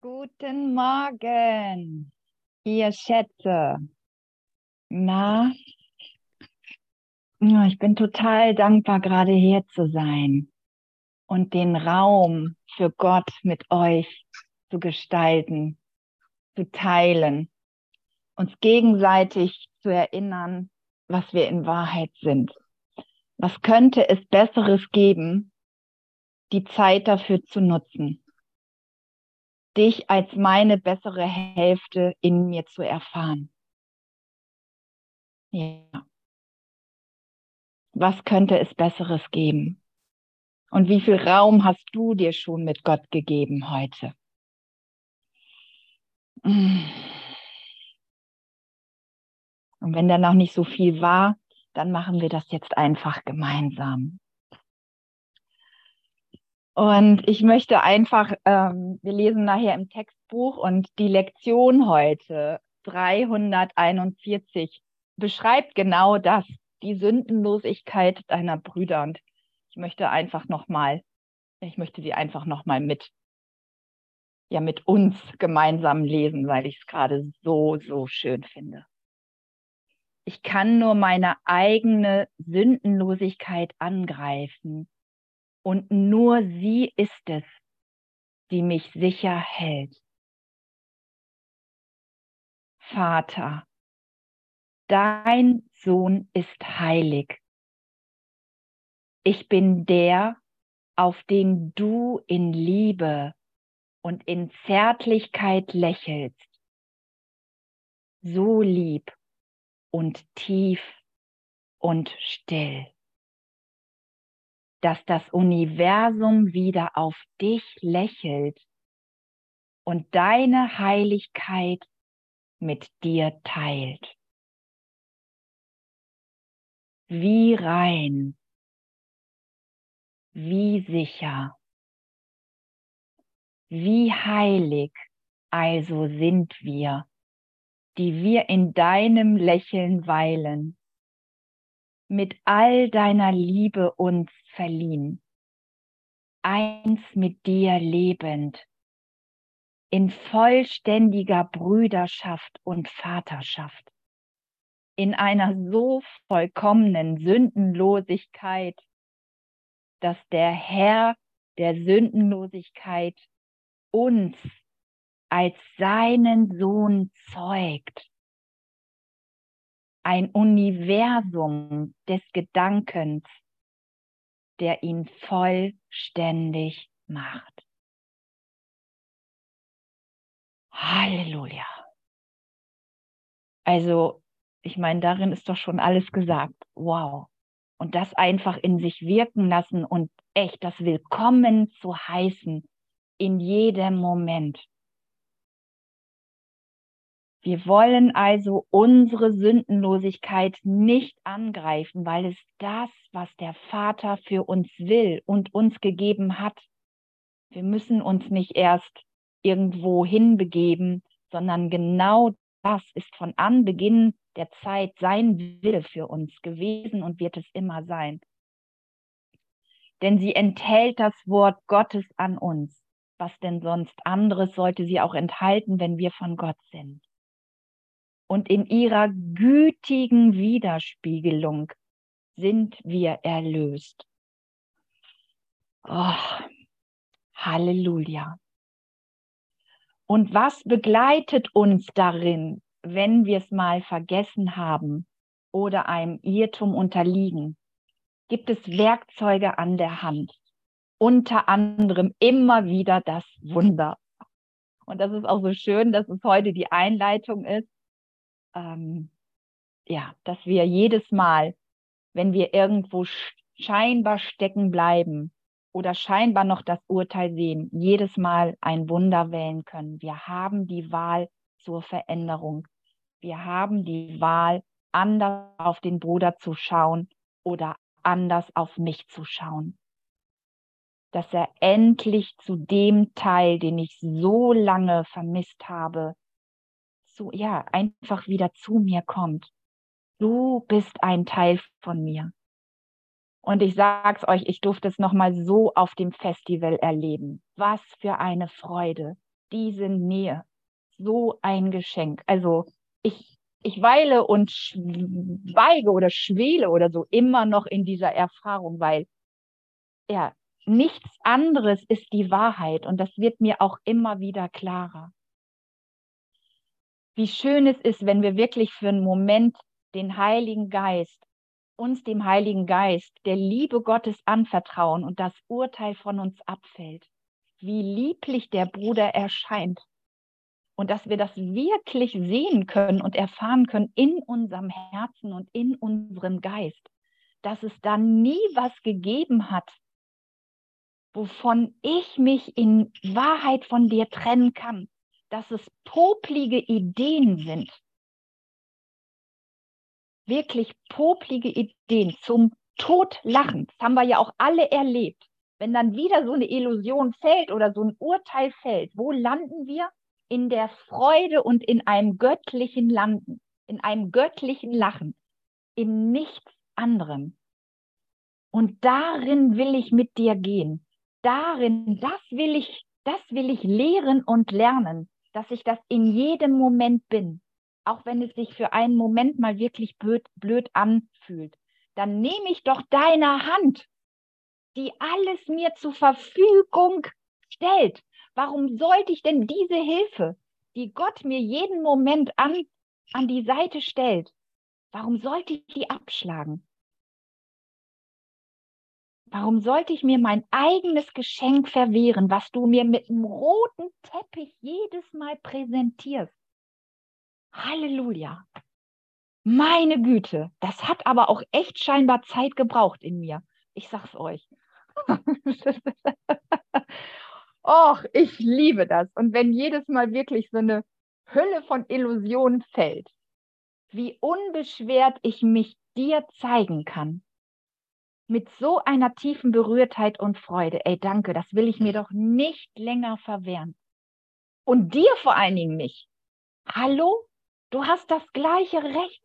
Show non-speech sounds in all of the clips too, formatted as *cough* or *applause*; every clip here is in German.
Guten Morgen, ihr Schätze. Na, ich bin total dankbar, gerade hier zu sein und den Raum für Gott mit euch zu gestalten, zu teilen, uns gegenseitig zu erinnern, was wir in Wahrheit sind. Was könnte es Besseres geben, die Zeit dafür zu nutzen? Dich als meine bessere Hälfte in mir zu erfahren. Ja. Was könnte es Besseres geben? Und wie viel Raum hast du dir schon mit Gott gegeben heute? Und wenn da noch nicht so viel war, dann machen wir das jetzt einfach gemeinsam. Und ich möchte einfach, ähm, wir lesen nachher im Textbuch und die Lektion heute 341 beschreibt genau das, die Sündenlosigkeit deiner Brüder. Und ich möchte einfach nochmal, ich möchte sie einfach nochmal mit, ja, mit uns gemeinsam lesen, weil ich es gerade so, so schön finde. Ich kann nur meine eigene Sündenlosigkeit angreifen und nur sie ist es, die mich sicher hält. Vater, dein Sohn ist heilig. Ich bin der, auf den du in Liebe und in Zärtlichkeit lächelst. So lieb und tief und still dass das Universum wieder auf dich lächelt und deine Heiligkeit mit dir teilt. Wie rein, wie sicher, wie heilig also sind wir, die wir in deinem Lächeln weilen mit all deiner Liebe uns verliehen, eins mit dir lebend, in vollständiger Brüderschaft und Vaterschaft, in einer so vollkommenen Sündenlosigkeit, dass der Herr der Sündenlosigkeit uns als seinen Sohn zeugt ein Universum des Gedankens, der ihn vollständig macht. Halleluja. Also, ich meine, darin ist doch schon alles gesagt. Wow. Und das einfach in sich wirken lassen und echt das Willkommen zu heißen in jedem Moment. Wir wollen also unsere Sündenlosigkeit nicht angreifen, weil es das, was der Vater für uns will und uns gegeben hat. Wir müssen uns nicht erst irgendwo hinbegeben, sondern genau das ist von Anbeginn der Zeit sein Wille für uns gewesen und wird es immer sein. Denn sie enthält das Wort Gottes an uns. Was denn sonst anderes sollte sie auch enthalten, wenn wir von Gott sind? Und in ihrer gütigen Widerspiegelung sind wir erlöst. Oh, Halleluja. Und was begleitet uns darin, wenn wir es mal vergessen haben oder einem Irrtum unterliegen? Gibt es Werkzeuge an der Hand? Unter anderem immer wieder das Wunder. Und das ist auch so schön, dass es heute die Einleitung ist ähm, ja, dass wir jedes Mal, wenn wir irgendwo scheinbar stecken bleiben oder scheinbar noch das Urteil sehen, jedes Mal ein Wunder wählen können. Wir haben die Wahl zur Veränderung. Wir haben die Wahl, anders auf den Bruder zu schauen oder anders auf mich zu schauen. Dass er endlich zu dem Teil, den ich so lange vermisst habe, zu, ja, einfach wieder zu mir kommt. Du bist ein Teil von mir. Und ich sag's euch, ich durfte es nochmal so auf dem Festival erleben. Was für eine Freude. diese Nähe. So ein Geschenk. Also ich, ich weile und schweige oder schwele oder so immer noch in dieser Erfahrung, weil ja, nichts anderes ist die Wahrheit und das wird mir auch immer wieder klarer. Wie schön es ist, wenn wir wirklich für einen Moment den Heiligen Geist, uns dem Heiligen Geist, der Liebe Gottes anvertrauen und das Urteil von uns abfällt. Wie lieblich der Bruder erscheint. Und dass wir das wirklich sehen können und erfahren können in unserem Herzen und in unserem Geist. Dass es da nie was gegeben hat, wovon ich mich in Wahrheit von dir trennen kann. Dass es poplige Ideen sind, wirklich poplige Ideen zum Totlachen. Das haben wir ja auch alle erlebt. Wenn dann wieder so eine Illusion fällt oder so ein Urteil fällt, wo landen wir? In der Freude und in einem göttlichen Landen, in einem göttlichen Lachen, in nichts anderem. Und darin will ich mit dir gehen. Darin, das will ich, das will ich lehren und lernen, dass ich das in jedem Moment bin auch wenn es sich für einen Moment mal wirklich blöd, blöd anfühlt, dann nehme ich doch deine Hand, die alles mir zur Verfügung stellt. Warum sollte ich denn diese Hilfe, die Gott mir jeden Moment an, an die Seite stellt, warum sollte ich die abschlagen? Warum sollte ich mir mein eigenes Geschenk verwehren, was du mir mit einem roten Teppich jedes Mal präsentierst? Halleluja. Meine Güte, das hat aber auch echt scheinbar Zeit gebraucht in mir. Ich sag's euch. *laughs* Och, ich liebe das. Und wenn jedes Mal wirklich so eine Hülle von Illusionen fällt, wie unbeschwert ich mich dir zeigen kann. Mit so einer tiefen Berührtheit und Freude. Ey, danke, das will ich mir doch nicht länger verwehren. Und dir vor allen Dingen nicht. Hallo? Du hast das gleiche Recht.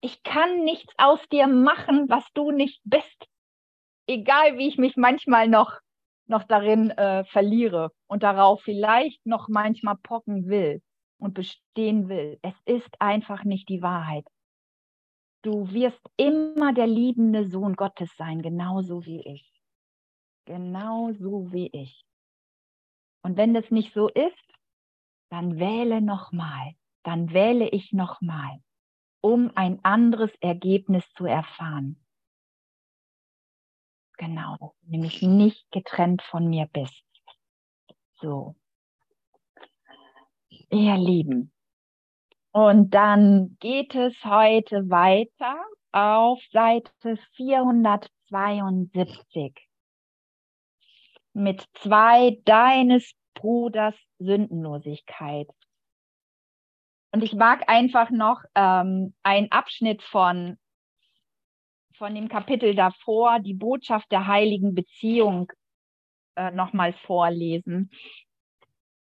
Ich kann nichts aus dir machen, was du nicht bist. Egal, wie ich mich manchmal noch, noch darin äh, verliere und darauf vielleicht noch manchmal pocken will und bestehen will. Es ist einfach nicht die Wahrheit. Du wirst immer der liebende Sohn Gottes sein, genauso wie ich. Genauso wie ich. Und wenn das nicht so ist, dann wähle nochmal dann wähle ich nochmal, um ein anderes Ergebnis zu erfahren. Genau, nämlich nicht getrennt von mir bist. So. Ihr Lieben. Und dann geht es heute weiter auf Seite 472 mit zwei deines Bruders Sündenlosigkeit. Und ich mag einfach noch ähm, einen Abschnitt von, von dem Kapitel davor, die Botschaft der heiligen Beziehung, äh, nochmal vorlesen,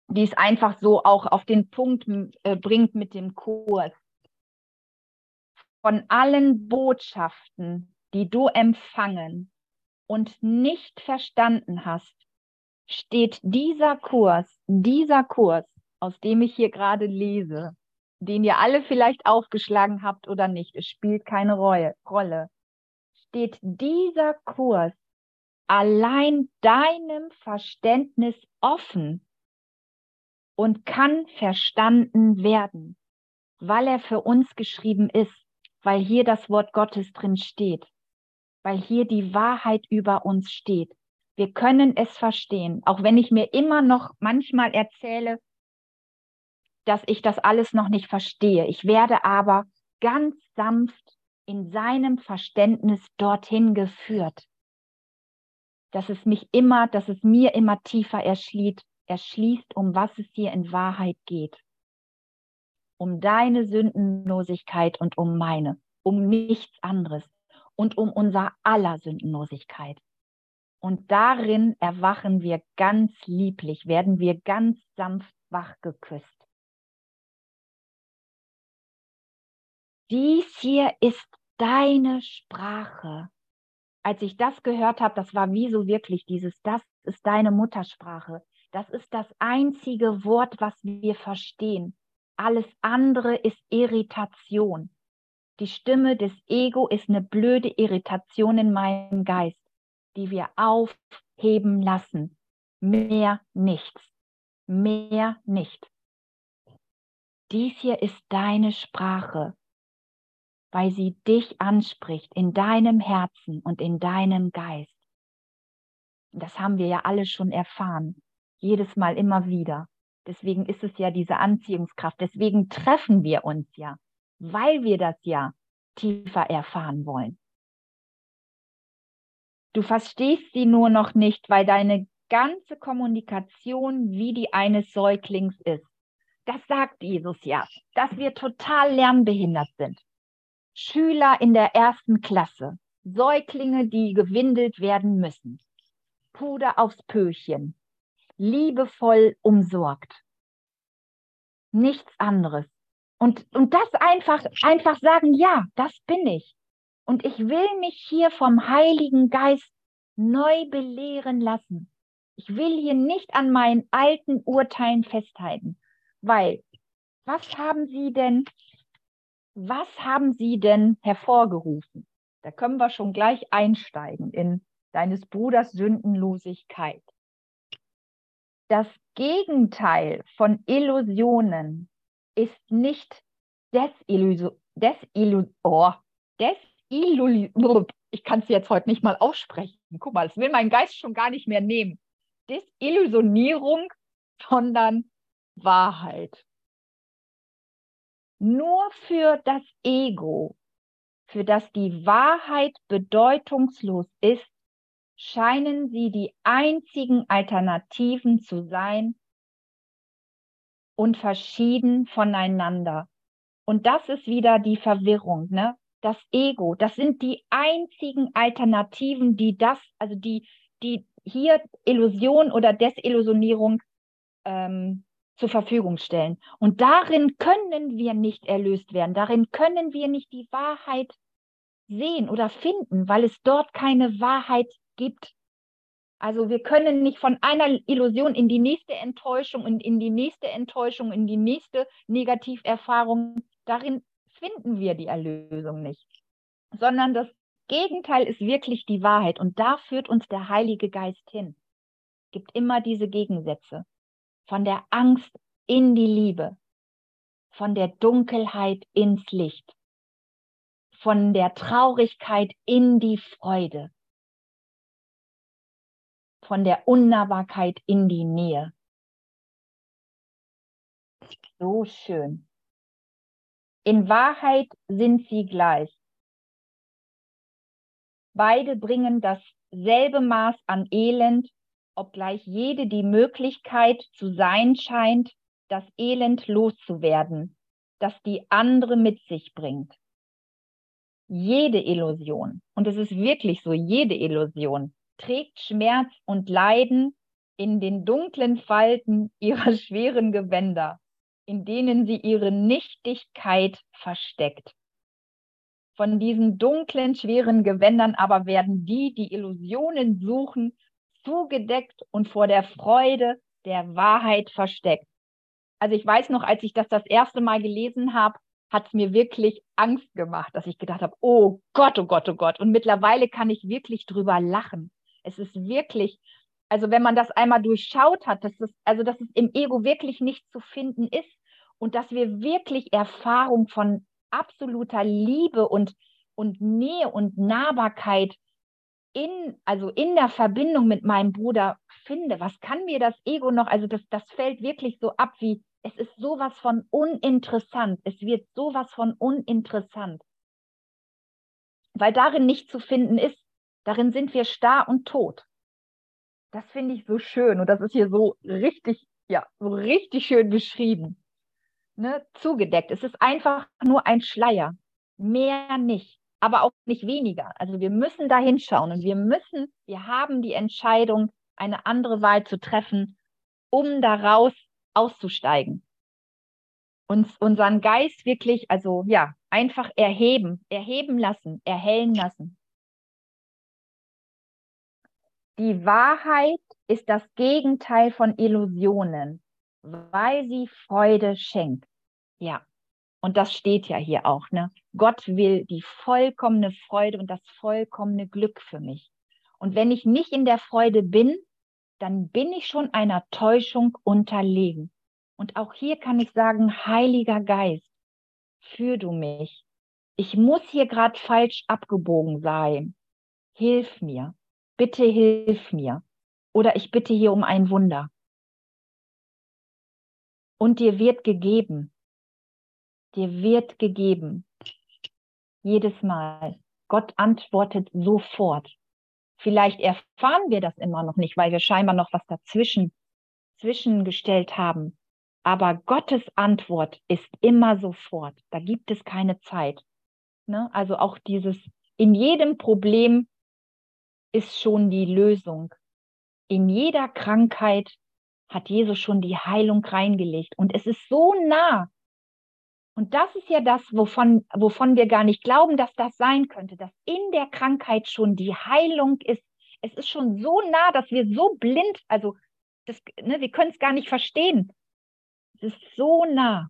die es einfach so auch auf den Punkt äh, bringt mit dem Kurs. Von allen Botschaften, die du empfangen und nicht verstanden hast, steht dieser Kurs, dieser Kurs, aus dem ich hier gerade lese, den ihr alle vielleicht aufgeschlagen habt oder nicht, es spielt keine Rolle, steht dieser Kurs allein deinem Verständnis offen und kann verstanden werden, weil er für uns geschrieben ist, weil hier das Wort Gottes drin steht, weil hier die Wahrheit über uns steht. Wir können es verstehen, auch wenn ich mir immer noch manchmal erzähle, dass ich das alles noch nicht verstehe. Ich werde aber ganz sanft in seinem Verständnis dorthin geführt, dass es mich immer, dass es mir immer tiefer erschließt, erschließt, um was es hier in Wahrheit geht. Um deine Sündenlosigkeit und um meine, um nichts anderes und um unser aller Sündenlosigkeit. Und darin erwachen wir ganz lieblich, werden wir ganz sanft wach geküsst. dies hier ist deine Sprache. Als ich das gehört habe, das war wie so wirklich dieses, das ist deine Muttersprache. Das ist das einzige Wort, was wir verstehen. Alles andere ist Irritation. Die Stimme des Ego ist eine blöde Irritation in meinem Geist, die wir aufheben lassen. Mehr nichts. Mehr nicht. Dies hier ist deine Sprache, weil sie dich anspricht in deinem Herzen und in deinem Geist. Das haben wir ja alle schon erfahren, jedes Mal immer wieder. Deswegen ist es ja diese Anziehungskraft. Deswegen treffen wir uns ja, weil wir das ja tiefer erfahren wollen. Du verstehst sie nur noch nicht, weil deine ganze Kommunikation wie die eines Säuglings ist. Das sagt Jesus ja, dass wir total lernbehindert sind. Schüler in der ersten Klasse, Säuglinge, die gewindelt werden müssen, Puder aufs Pöchen, liebevoll umsorgt. Nichts anderes. Und, und das einfach, einfach sagen, ja, das bin ich. Und ich will mich hier vom Heiligen Geist neu belehren lassen. Ich will hier nicht an meinen alten Urteilen festhalten, weil was haben Sie denn, was haben Sie denn hervorgerufen? Da können wir schon gleich einsteigen in deines Bruders Sündenlosigkeit. Das Gegenteil von Illusionen ist nicht Desillusion, Desillusion, oh, Desillusion, ich kann es jetzt heute nicht mal aussprechen. Guck mal, das will mein Geist schon gar nicht mehr nehmen. Desillusionierung, sondern Wahrheit. Nur für das Ego, für das die Wahrheit bedeutungslos ist, scheinen sie die einzigen Alternativen zu sein und verschieden voneinander. Und das ist wieder die Verwirrung, ne? Das Ego, das sind die einzigen Alternativen, die das, also die, die hier Illusion oder Desillusionierung ähm, zur Verfügung stellen. Und darin können wir nicht erlöst werden, darin können wir nicht die Wahrheit sehen oder finden, weil es dort keine Wahrheit gibt. Also wir können nicht von einer Illusion in die nächste Enttäuschung und in die nächste Enttäuschung, in die nächste Negativerfahrung. Darin finden wir die Erlösung nicht, sondern das Gegenteil ist wirklich die Wahrheit und da führt uns der Heilige Geist hin. Gibt immer diese Gegensätze. Von der Angst in die Liebe, von der Dunkelheit ins Licht, von der Traurigkeit in die Freude, von der Unnahbarkeit in die Nähe. So schön. In Wahrheit sind sie gleich. Beide bringen dasselbe Maß an Elend, obgleich jede die Möglichkeit zu sein scheint, das Elend loszuwerden, das die andere mit sich bringt. Jede Illusion, und es ist wirklich so, jede Illusion trägt Schmerz und Leiden in den dunklen Falten *laughs* ihrer schweren Gewänder, in denen sie ihre Nichtigkeit versteckt. Von diesen dunklen, schweren Gewändern aber werden die, die Illusionen suchen, zugedeckt und vor der Freude der Wahrheit versteckt. Also ich weiß noch, als ich das das erste Mal gelesen habe, hat es mir wirklich Angst gemacht, dass ich gedacht habe, oh Gott, oh Gott, oh Gott. Und mittlerweile kann ich wirklich drüber lachen. Es ist wirklich, also wenn man das einmal durchschaut hat, dass es, also dass es im Ego wirklich nicht zu finden ist und dass wir wirklich Erfahrung von absoluter Liebe und, und Nähe und Nahbarkeit in, also in der Verbindung mit meinem Bruder finde. Was kann mir das Ego noch? Also das, das fällt wirklich so ab wie, es ist sowas von uninteressant. Es wird sowas von uninteressant. Weil darin nicht zu finden ist, Darin sind wir starr und tot. Das finde ich so schön und das ist hier so richtig, ja, so richtig schön beschrieben. Ne? Zugedeckt. Es ist einfach nur ein Schleier. Mehr nicht, aber auch nicht weniger. Also wir müssen da hinschauen und wir müssen, wir haben die Entscheidung, eine andere Wahl zu treffen, um daraus auszusteigen. Uns unseren Geist wirklich, also ja, einfach erheben, erheben lassen, erhellen lassen. Die Wahrheit ist das Gegenteil von Illusionen, weil sie Freude schenkt. Ja, und das steht ja hier auch, ne? Gott will die vollkommene Freude und das vollkommene Glück für mich. Und wenn ich nicht in der Freude bin, dann bin ich schon einer Täuschung unterlegen. Und auch hier kann ich sagen, Heiliger Geist, führ du mich. Ich muss hier gerade falsch abgebogen sein. Hilf mir. Bitte hilf mir. Oder ich bitte hier um ein Wunder. Und dir wird gegeben. Dir wird gegeben. Jedes Mal. Gott antwortet sofort. Vielleicht erfahren wir das immer noch nicht, weil wir scheinbar noch was dazwischen zwischengestellt haben. Aber Gottes Antwort ist immer sofort. Da gibt es keine Zeit. Ne? Also auch dieses, in jedem Problem ist schon die Lösung. In jeder Krankheit hat Jesus schon die Heilung reingelegt. Und es ist so nah. Und das ist ja das, wovon, wovon wir gar nicht glauben, dass das sein könnte, dass in der Krankheit schon die Heilung ist. Es ist schon so nah, dass wir so blind, also das, ne, wir können es gar nicht verstehen. Es ist so nah,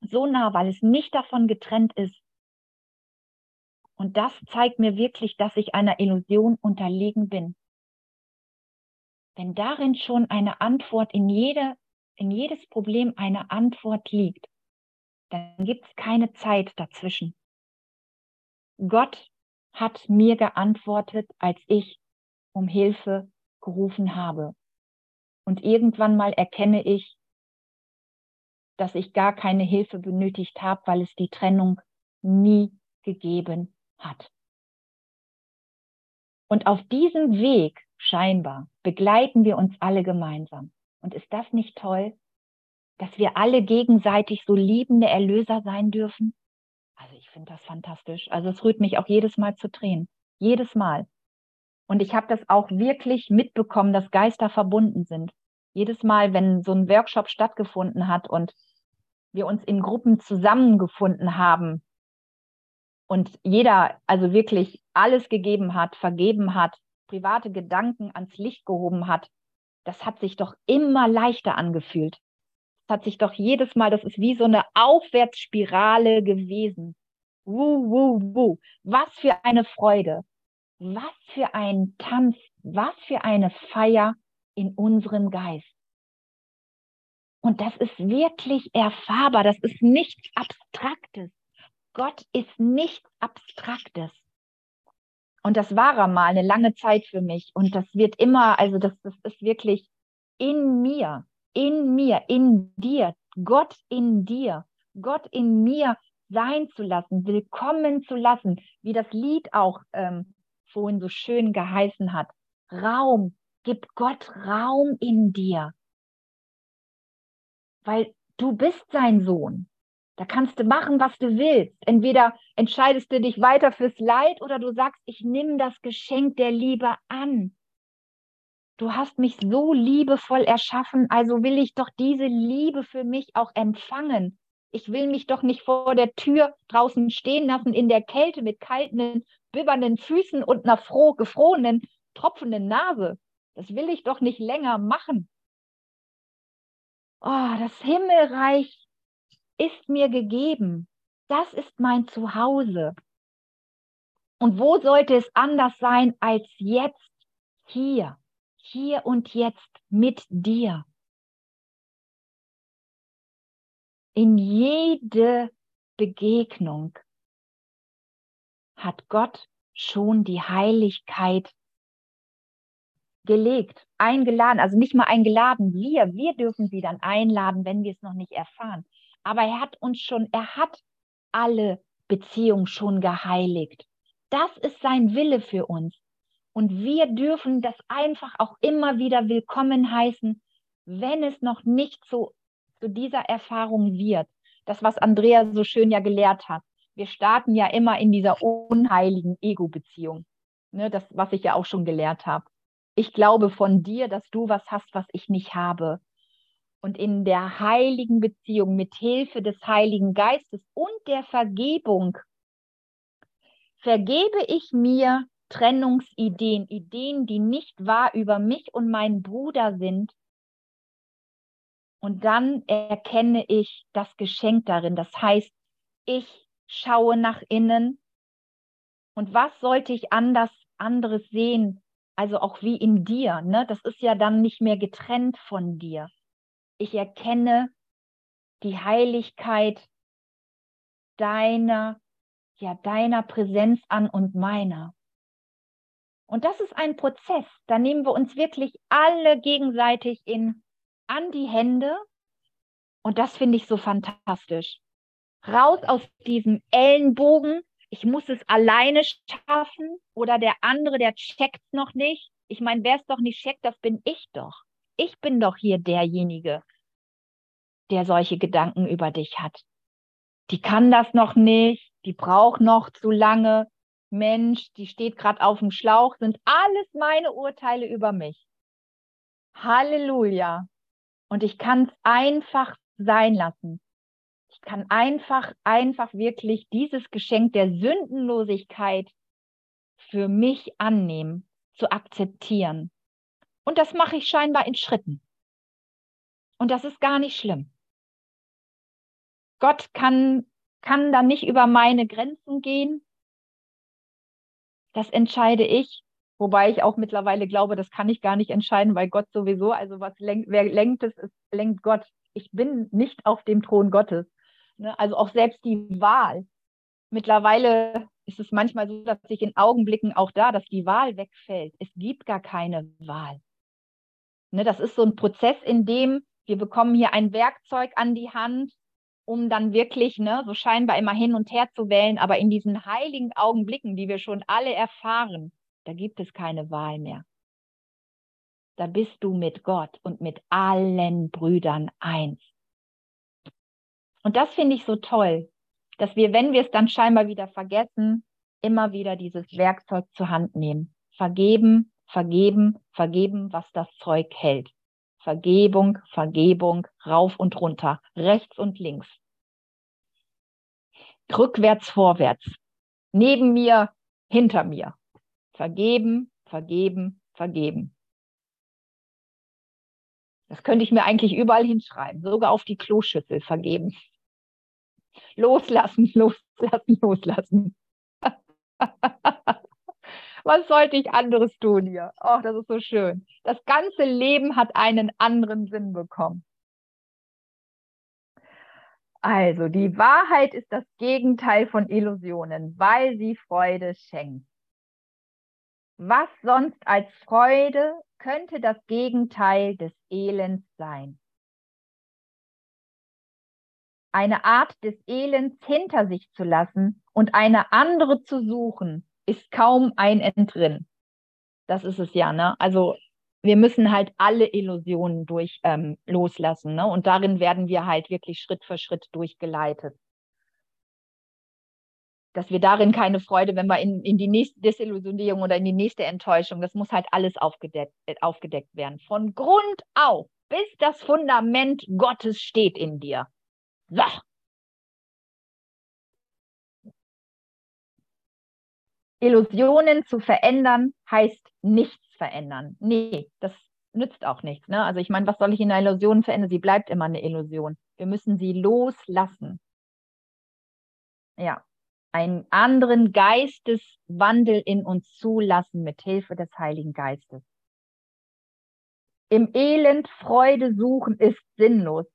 so nah, weil es nicht davon getrennt ist. Und das zeigt mir wirklich, dass ich einer Illusion unterlegen bin. Wenn darin schon eine Antwort in jede, in jedes Problem eine Antwort liegt, dann gibt es keine Zeit dazwischen. Gott hat mir geantwortet, als ich um Hilfe gerufen habe. Und irgendwann mal erkenne ich, dass ich gar keine Hilfe benötigt habe, weil es die Trennung nie gegeben hat. Und auf diesem Weg scheinbar begleiten wir uns alle gemeinsam. Und ist das nicht toll? dass wir alle gegenseitig so liebende Erlöser sein dürfen? Also ich finde das fantastisch. Also es rührt mich auch jedes Mal zu Tränen. Jedes Mal. Und ich habe das auch wirklich mitbekommen, dass Geister verbunden sind. Jedes Mal, wenn so ein Workshop stattgefunden hat und wir uns in Gruppen zusammengefunden haben und jeder also wirklich alles gegeben hat, vergeben hat, private Gedanken ans Licht gehoben hat, das hat sich doch immer leichter angefühlt hat sich doch jedes Mal, das ist wie so eine Aufwärtsspirale gewesen. Wuh, wuh, wuh. Was für eine Freude. Was für ein Tanz. Was für eine Feier in unserem Geist. Und das ist wirklich erfahrbar. Das ist nichts Abstraktes. Gott ist nichts Abstraktes. Und das war er mal eine lange Zeit für mich. Und das wird immer, also das, das ist wirklich in mir in mir, in dir, Gott in dir, Gott in mir sein zu lassen, willkommen zu lassen, wie das Lied auch ähm, vorhin so schön geheißen hat. Raum, gib Gott Raum in dir. Weil du bist sein Sohn. Da kannst du machen, was du willst. Entweder entscheidest du dich weiter fürs Leid oder du sagst, ich nehme das Geschenk der Liebe an du hast mich so liebevoll erschaffen, also will ich doch diese Liebe für mich auch empfangen. Ich will mich doch nicht vor der Tür draußen stehen lassen in der Kälte mit kalten, bibbernden Füßen und einer froh, gefrorenen, tropfenden Nase. Das will ich doch nicht länger machen. Oh, das Himmelreich ist mir gegeben. Das ist mein Zuhause. Und wo sollte es anders sein als jetzt hier? hier und jetzt mit dir. In jede Begegnung hat Gott schon die Heiligkeit gelegt, eingeladen, also nicht mal eingeladen, wir, wir dürfen sie dann einladen, wenn wir es noch nicht erfahren. Aber er hat uns schon, er hat alle Beziehungen schon geheiligt. Das ist sein Wille für uns. Und wir dürfen das einfach auch immer wieder willkommen heißen, wenn es noch nicht so zu dieser Erfahrung wird. Das, was Andrea so schön ja gelehrt hat. Wir starten ja immer in dieser unheiligen Ego-Beziehung. Ne, das, was ich ja auch schon gelehrt habe. Ich glaube von dir, dass du was hast, was ich nicht habe. Und in der heiligen Beziehung mit Hilfe des Heiligen Geistes und der Vergebung vergebe ich mir Trennungsideen, Ideen, die nicht wahr über mich und meinen Bruder sind. Und dann erkenne ich das Geschenk darin. Das heißt, ich schaue nach innen. Und was sollte ich anders, anderes sehen? Also auch wie in dir. Ne? Das ist ja dann nicht mehr getrennt von dir. Ich erkenne die Heiligkeit deiner, ja, deiner Präsenz an und meiner. Und das ist ein Prozess. Da nehmen wir uns wirklich alle gegenseitig in, an die Hände. Und das finde ich so fantastisch. Raus aus diesem Ellenbogen. Ich muss es alleine schaffen oder der andere, der checkt noch nicht. Ich meine, wer es doch nicht checkt, das bin ich doch. Ich bin doch hier derjenige, der solche Gedanken über dich hat. Die kann das noch nicht, die braucht noch zu lange. Mensch, die steht gerade auf dem Schlauch, sind alles meine Urteile über mich. Halleluja. Und ich kann es einfach sein lassen. Ich kann einfach, einfach wirklich dieses Geschenk der Sündenlosigkeit für mich annehmen, zu akzeptieren. Und das mache ich scheinbar in Schritten. Und das ist gar nicht schlimm. Gott kann, kann da nicht über meine Grenzen gehen. Das entscheide ich. Wobei ich auch mittlerweile glaube, das kann ich gar nicht entscheiden, weil Gott sowieso, also was lenkt, wer lenkt es, ist, lenkt Gott. Ich bin nicht auf dem Thron Gottes. Ne? Also auch selbst die Wahl. Mittlerweile ist es manchmal so, dass sich in Augenblicken auch da, dass die Wahl wegfällt. Es gibt gar keine Wahl. Ne? Das ist so ein Prozess, in dem wir bekommen hier ein Werkzeug an die Hand um dann wirklich ne, so scheinbar immer hin und her zu wählen, aber in diesen heiligen Augenblicken, die wir schon alle erfahren, da gibt es keine Wahl mehr. Da bist du mit Gott und mit allen Brüdern eins. Und das finde ich so toll, dass wir, wenn wir es dann scheinbar wieder vergessen, immer wieder dieses Werkzeug zur Hand nehmen. Vergeben, vergeben, vergeben, was das Zeug hält. Vergebung, Vergebung, rauf und runter, rechts und links. Rückwärts, vorwärts. Neben mir, hinter mir. Vergeben, vergeben, vergeben. Das könnte ich mir eigentlich überall hinschreiben, sogar auf die Kloschüssel vergeben. Loslassen, *laughs* loslassen, loslassen. *laughs* Was sollte ich anderes tun hier? Ach, das ist so schön. Das ganze Leben hat einen anderen Sinn bekommen. Also, die Wahrheit ist das Gegenteil von Illusionen, weil sie Freude schenkt. Was sonst als Freude könnte das Gegenteil des Elends sein? Eine Art des Elends hinter sich zu lassen und eine andere zu suchen, ist kaum ein Entrinnen. Das ist es ja, ne? Also wir müssen halt alle Illusionen durch ähm, loslassen, ne? Und darin werden wir halt wirklich Schritt für Schritt durchgeleitet. Dass wir darin keine Freude, wenn wir in, in die nächste Desillusionierung oder in die nächste Enttäuschung, das muss halt alles aufgedeckt, äh, aufgedeckt werden. Von Grund auf, bis das Fundament Gottes steht in dir. So, Illusionen zu verändern heißt nichts verändern. Nee, das nützt auch nichts. Ne? Also ich meine, was soll ich in einer Illusion verändern? Sie bleibt immer eine Illusion. Wir müssen sie loslassen. Ja, einen anderen Geisteswandel in uns zulassen mit Hilfe des Heiligen Geistes. Im Elend Freude suchen ist sinnlos,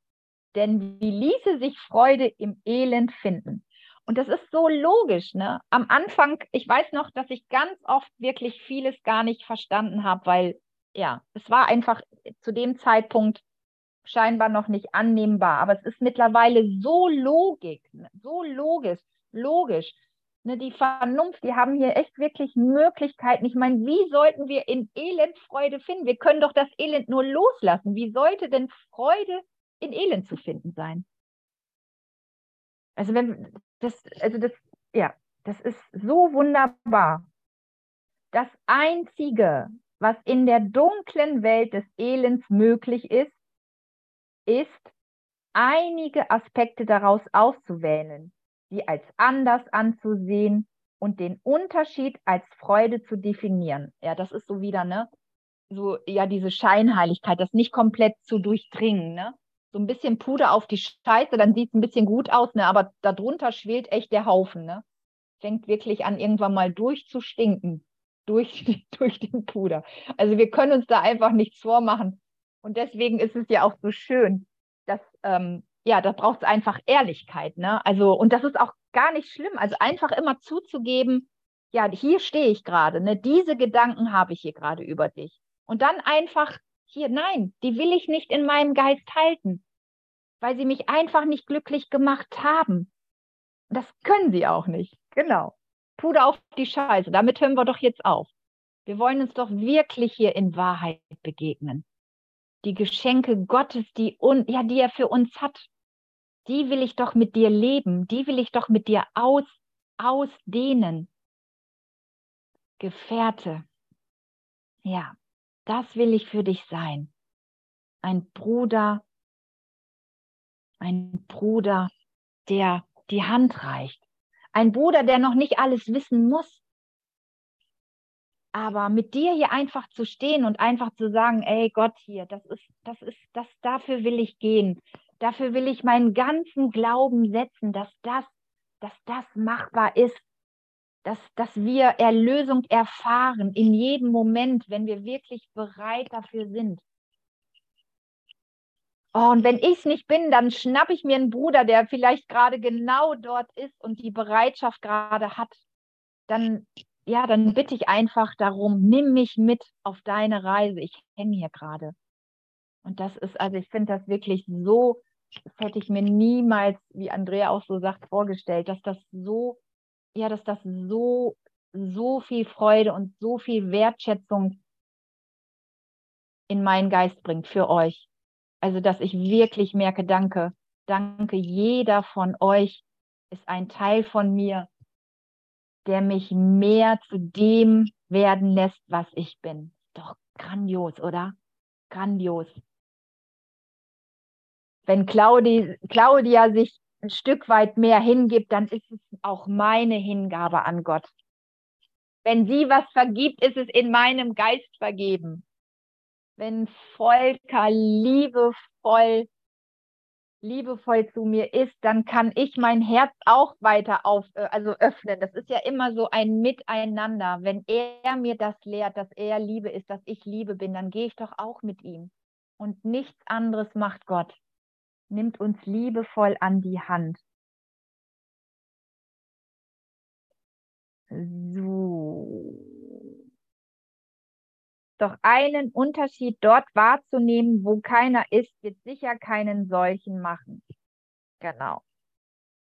denn wie ließe sich Freude im Elend finden? Und das ist so logisch. Ne? Am Anfang, ich weiß noch, dass ich ganz oft wirklich vieles gar nicht verstanden habe, weil ja, es war einfach zu dem Zeitpunkt scheinbar noch nicht annehmbar. Aber es ist mittlerweile so Logik, ne? so logisch, logisch. Ne, die Vernunft, die haben hier echt wirklich Möglichkeiten. Ich meine, wie sollten wir in Elend Freude finden? Wir können doch das Elend nur loslassen. Wie sollte denn Freude in Elend zu finden sein? Also wenn das, also das, ja, das ist so wunderbar. Das Einzige, was in der dunklen Welt des Elends möglich ist, ist, einige Aspekte daraus auszuwählen, sie als anders anzusehen und den Unterschied als Freude zu definieren. Ja, das ist so wieder, ne? So, ja, diese Scheinheiligkeit, das nicht komplett zu durchdringen, ne? So ein bisschen Puder auf die Scheiße, dann sieht es ein bisschen gut aus, ne? Aber darunter schwelt echt der Haufen, ne? Fängt wirklich an, irgendwann mal durchzustinken durch, *laughs* durch den Puder. Also wir können uns da einfach nichts vormachen. Und deswegen ist es ja auch so schön, dass, ähm, ja, da braucht es einfach Ehrlichkeit, ne? Also, und das ist auch gar nicht schlimm. Also einfach immer zuzugeben, ja, hier stehe ich gerade, ne? Diese Gedanken habe ich hier gerade über dich. Und dann einfach hier, nein, die will ich nicht in meinem Geist halten, weil sie mich einfach nicht glücklich gemacht haben. Das können sie auch nicht. Genau. Puder auf die Scheiße. Damit hören wir doch jetzt auf. Wir wollen uns doch wirklich hier in Wahrheit begegnen. Die Geschenke Gottes, die, un, ja, die er für uns hat, die will ich doch mit dir leben, die will ich doch mit dir aus, ausdehnen. Gefährte, ja, das will ich für dich sein. Ein Bruder, ein Bruder, der die Hand reicht. Ein Bruder, der noch nicht alles wissen muss. Aber mit dir hier einfach zu stehen und einfach zu sagen, ey Gott hier, das ist, das ist, das, dafür will ich gehen. Dafür will ich meinen ganzen Glauben setzen, dass das, dass das machbar ist. Dass, dass wir Erlösung erfahren in jedem Moment, wenn wir wirklich bereit dafür sind. Oh, und wenn ich es nicht bin, dann schnappe ich mir einen Bruder, der vielleicht gerade genau dort ist und die Bereitschaft gerade hat. Dann, ja, dann bitte ich einfach darum, nimm mich mit auf deine Reise. Ich hänge hier gerade. Und das ist, also ich finde das wirklich so das hätte ich mir niemals, wie Andrea auch so sagt, vorgestellt, dass das so, ja, dass das so, so viel Freude und so viel Wertschätzung in meinen Geist bringt für euch. Also, dass ich wirklich merke, danke, danke, jeder von euch ist ein Teil von mir, der mich mehr zu dem werden lässt, was ich bin. Doch grandios, oder? Grandios wenn Claudi, Claudia sich ein Stück weit mehr hingibt, dann ist es auch meine Hingabe an Gott. Wenn sie was vergibt, ist es in meinem Geist vergeben. Wenn Volker liebevoll, liebevoll zu mir ist, dann kann ich mein Herz auch weiter auf, äh, also öffnen. Das ist ja immer so ein Miteinander. Wenn er mir das lehrt, dass er Liebe ist, dass ich Liebe bin, dann gehe ich doch auch mit ihm. Und nichts anderes macht Gott nimmt uns liebevoll an die Hand. So. Doch einen Unterschied dort wahrzunehmen, wo keiner ist, wird sicher keinen solchen machen. Genau.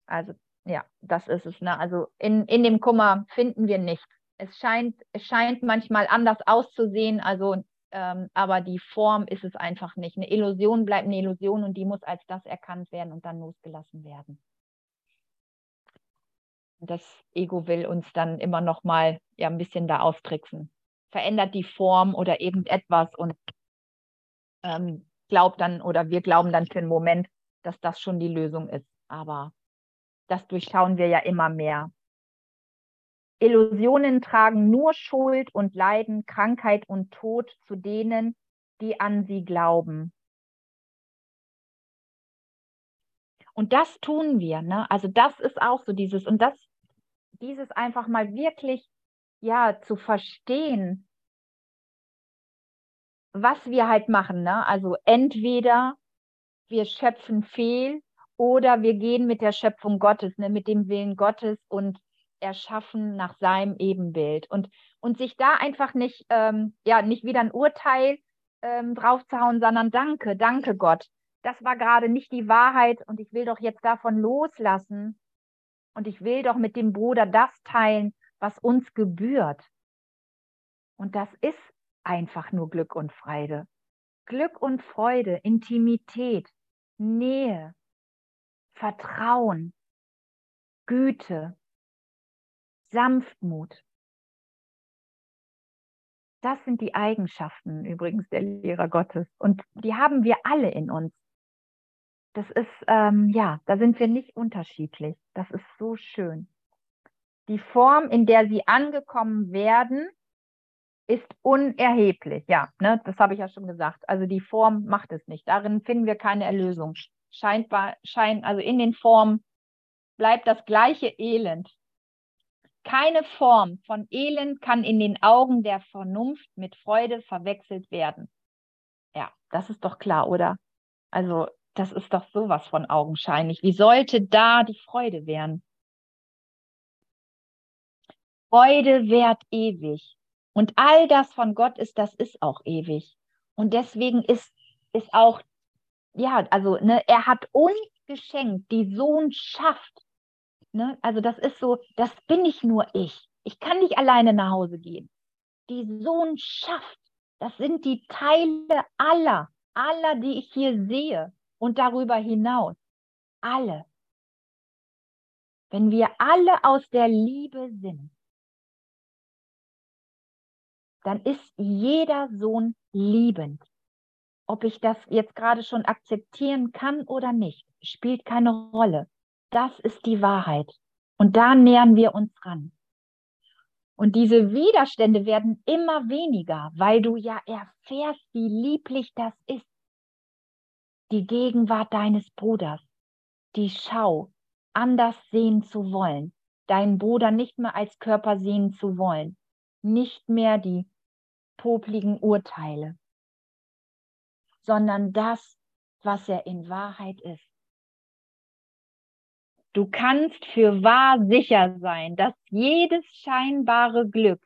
Also, ja, das ist es. Ne? Also in, in dem Kummer finden wir nichts. Es scheint, es scheint manchmal anders auszusehen. Also ähm, aber die Form ist es einfach nicht. Eine Illusion bleibt eine Illusion und die muss als das erkannt werden und dann losgelassen werden. Das Ego will uns dann immer noch mal ja, ein bisschen da austricksen. Verändert die Form oder irgendetwas und ähm, glaubt dann oder wir glauben dann für einen Moment, dass das schon die Lösung ist. Aber das durchschauen wir ja immer mehr. Illusionen tragen nur Schuld und Leiden, Krankheit und Tod zu denen, die an sie glauben. Und das tun wir, ne? Also das ist auch so dieses und das dieses einfach mal wirklich ja zu verstehen, was wir halt machen, ne? Also entweder wir schöpfen fehl oder wir gehen mit der Schöpfung Gottes, ne, mit dem Willen Gottes und erschaffen nach seinem Ebenbild und, und sich da einfach nicht, ähm, ja, nicht wieder ein Urteil ähm, draufzuhauen, sondern danke, danke Gott. Das war gerade nicht die Wahrheit und ich will doch jetzt davon loslassen und ich will doch mit dem Bruder das teilen, was uns gebührt. Und das ist einfach nur Glück und Freude. Glück und Freude, Intimität, Nähe, Vertrauen, Güte, Sanftmut. Das sind die Eigenschaften übrigens der Lehrer Gottes. Und die haben wir alle in uns. Das ist, ähm, ja, da sind wir nicht unterschiedlich. Das ist so schön. Die Form, in der sie angekommen werden, ist unerheblich. Ja, ne, das habe ich ja schon gesagt. Also die Form macht es nicht. Darin finden wir keine Erlösung. Scheinbar, schein, also in den Formen bleibt das gleiche Elend. Keine Form von Elend kann in den Augen der Vernunft mit Freude verwechselt werden. Ja, das ist doch klar, oder? Also, das ist doch sowas von augenscheinlich. Wie sollte da die Freude werden? Freude währt ewig. Und all das von Gott ist, das ist auch ewig. Und deswegen ist, ist auch, ja, also, ne, er hat uns geschenkt, die Sohnschaft. Ne? Also, das ist so, das bin nicht nur ich. Ich kann nicht alleine nach Hause gehen. Die Sohnschaft, das sind die Teile aller, aller, die ich hier sehe und darüber hinaus. Alle. Wenn wir alle aus der Liebe sind, dann ist jeder Sohn liebend. Ob ich das jetzt gerade schon akzeptieren kann oder nicht, spielt keine Rolle. Das ist die Wahrheit. Und da nähern wir uns ran. Und diese Widerstände werden immer weniger, weil du ja erfährst, wie lieblich das ist. Die Gegenwart deines Bruders, die Schau, anders sehen zu wollen, deinen Bruder nicht mehr als Körper sehen zu wollen, nicht mehr die popligen Urteile, sondern das, was er in Wahrheit ist. Du kannst für wahr sicher sein, dass jedes scheinbare Glück,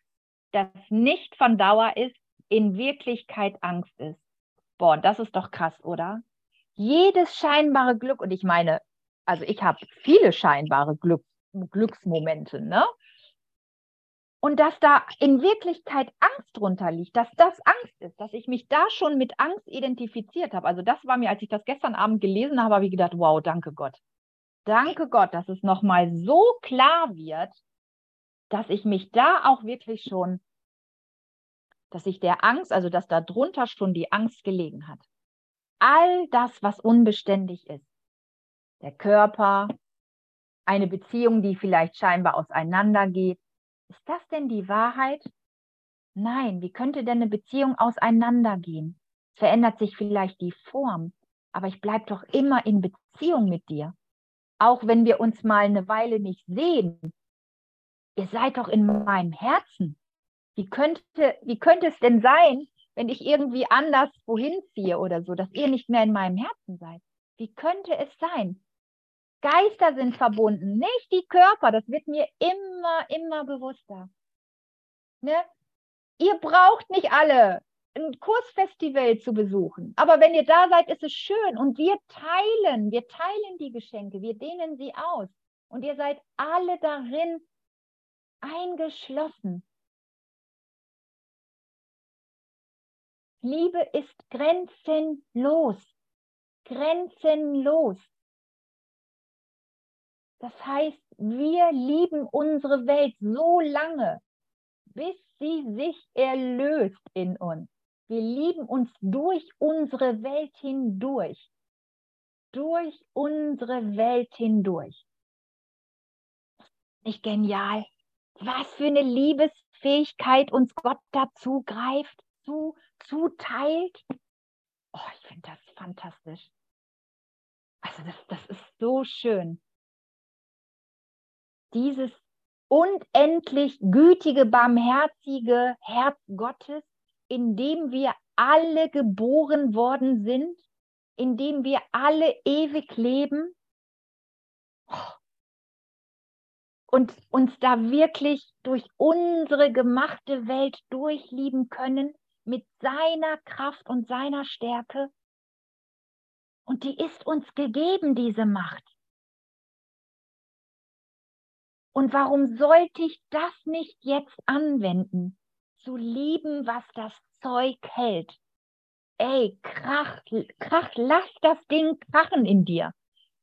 das nicht von Dauer ist, in Wirklichkeit Angst ist. Boah, das ist doch krass, oder? Jedes scheinbare Glück, und ich meine, also ich habe viele scheinbare Glück, Glücksmomente, ne? Und dass da in Wirklichkeit Angst drunter liegt, dass das Angst ist, dass ich mich da schon mit Angst identifiziert habe. Also das war mir, als ich das gestern Abend gelesen habe, habe ich gedacht, wow, danke Gott. Danke Gott, dass es nochmal so klar wird, dass ich mich da auch wirklich schon, dass ich der Angst, also dass da drunter schon die Angst gelegen hat. All das, was unbeständig ist. Der Körper, eine Beziehung, die vielleicht scheinbar auseinandergeht, ist das denn die Wahrheit? Nein, wie könnte denn eine Beziehung auseinandergehen? Es verändert sich vielleicht die Form, aber ich bleibe doch immer in Beziehung mit dir. Auch wenn wir uns mal eine Weile nicht sehen. Ihr seid doch in meinem Herzen. Wie könnte, wie könnte es denn sein, wenn ich irgendwie anders wohin ziehe oder so, dass ihr nicht mehr in meinem Herzen seid? Wie könnte es sein? Geister sind verbunden, nicht die Körper. Das wird mir immer, immer bewusster. Ne? Ihr braucht nicht alle ein Kursfestival zu besuchen. Aber wenn ihr da seid, ist es schön. Und wir teilen, wir teilen die Geschenke, wir dehnen sie aus. Und ihr seid alle darin eingeschlossen. Liebe ist grenzenlos. Grenzenlos. Das heißt, wir lieben unsere Welt so lange, bis sie sich erlöst in uns. Wir lieben uns durch unsere Welt hindurch. Durch unsere Welt hindurch. Nicht genial? Was für eine Liebesfähigkeit uns Gott dazu greift, zu, zuteilt. Oh, ich finde das fantastisch. Also das, das ist so schön dieses unendlich gütige, barmherzige Herz Gottes, in dem wir alle geboren worden sind, in dem wir alle ewig leben und uns da wirklich durch unsere gemachte Welt durchlieben können mit seiner Kraft und seiner Stärke. Und die ist uns gegeben, diese Macht. Und warum sollte ich das nicht jetzt anwenden? Zu lieben, was das Zeug hält. Ey, krach, krach, lass das Ding krachen in dir.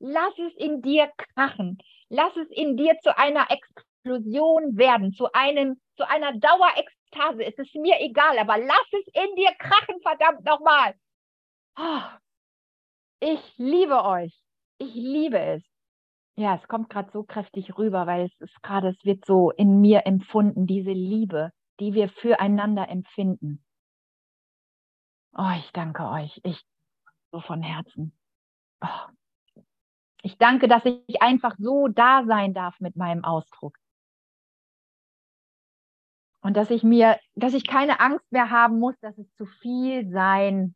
Lass es in dir krachen. Lass es in dir zu einer Explosion werden, zu einem, zu einer Dauerekstase. Es ist mir egal, aber lass es in dir krachen, verdammt nochmal. Oh, ich liebe euch. Ich liebe es. Ja, es kommt gerade so kräftig rüber, weil es ist gerade, es wird so in mir empfunden, diese Liebe, die wir füreinander empfinden. Oh, ich danke euch. Ich so von Herzen. Oh. Ich danke, dass ich einfach so da sein darf mit meinem Ausdruck. Und dass ich mir, dass ich keine Angst mehr haben muss, dass es zu viel sein,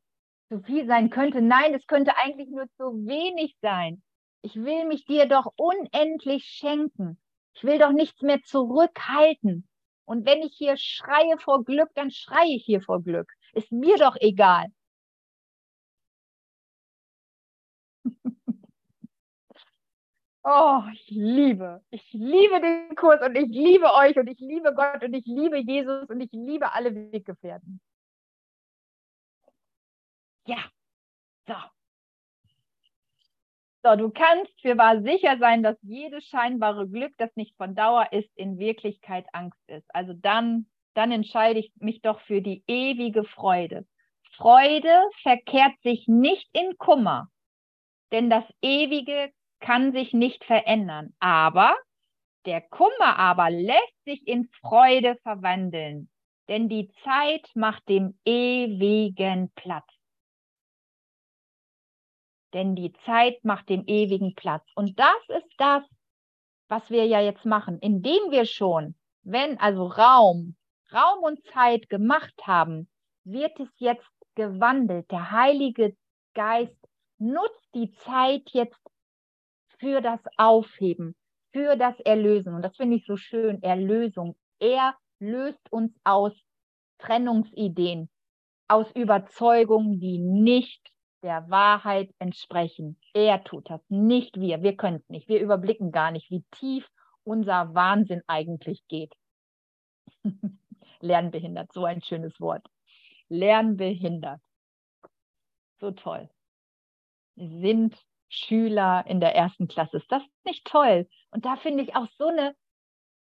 zu viel sein könnte. Nein, es könnte eigentlich nur zu wenig sein. Ich will mich dir doch unendlich schenken. Ich will doch nichts mehr zurückhalten. Und wenn ich hier schreie vor Glück, dann schreie ich hier vor Glück. Ist mir doch egal. *laughs* Oh, ich liebe, ich liebe den Kurs und ich liebe euch und ich liebe Gott und ich liebe Jesus und ich liebe alle Weggefährten. Ja, so. So, du kannst für wahr sicher sein, dass jedes scheinbare Glück, das nicht von Dauer ist, in Wirklichkeit Angst ist. Also dann, dann entscheide ich mich doch für die ewige Freude. Freude verkehrt sich nicht in Kummer, denn das Ewige kann sich nicht verändern. Aber der Kummer aber lässt sich in Freude verwandeln, denn die Zeit macht dem ewigen Platz. Denn die Zeit macht dem ewigen Platz. Und das ist das, was wir ja jetzt machen, indem wir schon, wenn also Raum, Raum und Zeit gemacht haben, wird es jetzt gewandelt. Der Heilige Geist nutzt die Zeit jetzt für das Aufheben, für das Erlösen. Und das finde ich so schön, Erlösung. Er löst uns aus Trennungsideen, aus Überzeugungen, die nicht der Wahrheit entsprechen. Er tut das, nicht wir. Wir können es nicht. Wir überblicken gar nicht, wie tief unser Wahnsinn eigentlich geht. *laughs* Lernbehindert, so ein schönes Wort. Lernbehindert. So toll. Sind Schüler in der ersten Klasse. Ist das nicht toll? Und da finde ich auch so eine,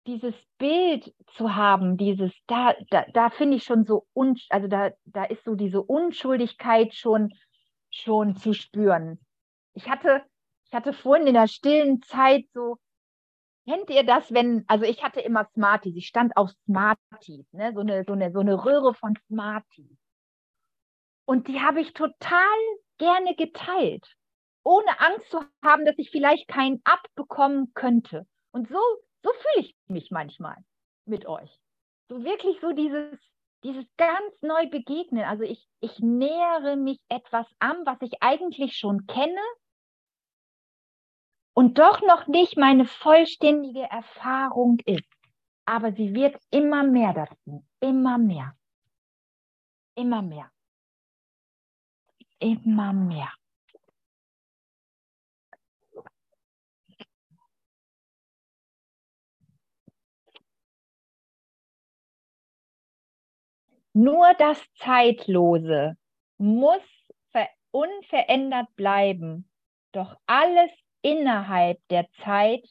dieses Bild zu haben, dieses, da, da, da finde ich schon so, also da, da ist so diese Unschuldigkeit schon, schon zu spüren. Ich hatte, ich hatte vorhin in der stillen Zeit so, kennt ihr das, wenn, also ich hatte immer Smarties, ich stand auf Smarties, ne, so eine, so eine, so eine Röhre von Smarties. Und die habe ich total gerne geteilt ohne Angst zu haben, dass ich vielleicht keinen abbekommen könnte. Und so, so fühle ich mich manchmal mit euch. So wirklich so dieses, dieses ganz neu begegnen. Also ich, ich nähere mich etwas an, was ich eigentlich schon kenne und doch noch nicht meine vollständige Erfahrung ist. Aber sie wird immer mehr dazu, immer mehr, immer mehr, immer mehr. Nur das Zeitlose muss unverändert bleiben, doch alles innerhalb der Zeit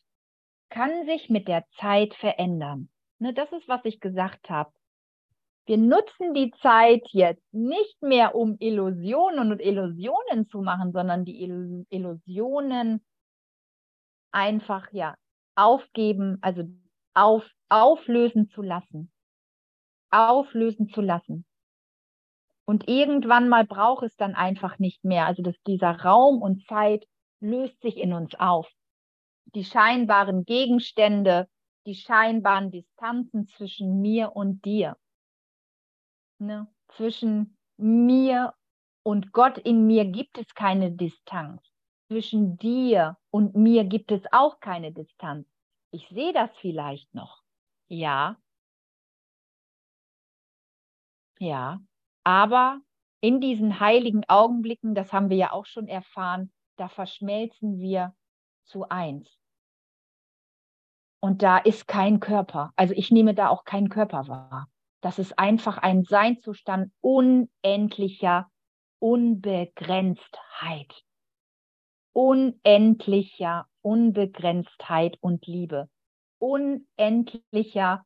kann sich mit der Zeit verändern. Ne, das ist, was ich gesagt habe. Wir nutzen die Zeit jetzt nicht mehr, um Illusionen und Illusionen zu machen, sondern die Illusionen einfach ja aufgeben, also auf, auflösen zu lassen auflösen zu lassen. Und irgendwann mal braucht es dann einfach nicht mehr. Also dass dieser Raum und Zeit löst sich in uns auf. Die scheinbaren Gegenstände, die scheinbaren Distanzen zwischen mir und dir. Ne? Zwischen mir und Gott in mir gibt es keine Distanz. Zwischen dir und mir gibt es auch keine Distanz. Ich sehe das vielleicht noch. Ja, ja, aber in diesen heiligen Augenblicken, das haben wir ja auch schon erfahren, da verschmelzen wir zu eins. Und da ist kein Körper. Also ich nehme da auch keinen Körper wahr. Das ist einfach ein Seinzustand unendlicher Unbegrenztheit. Unendlicher Unbegrenztheit und Liebe. Unendlicher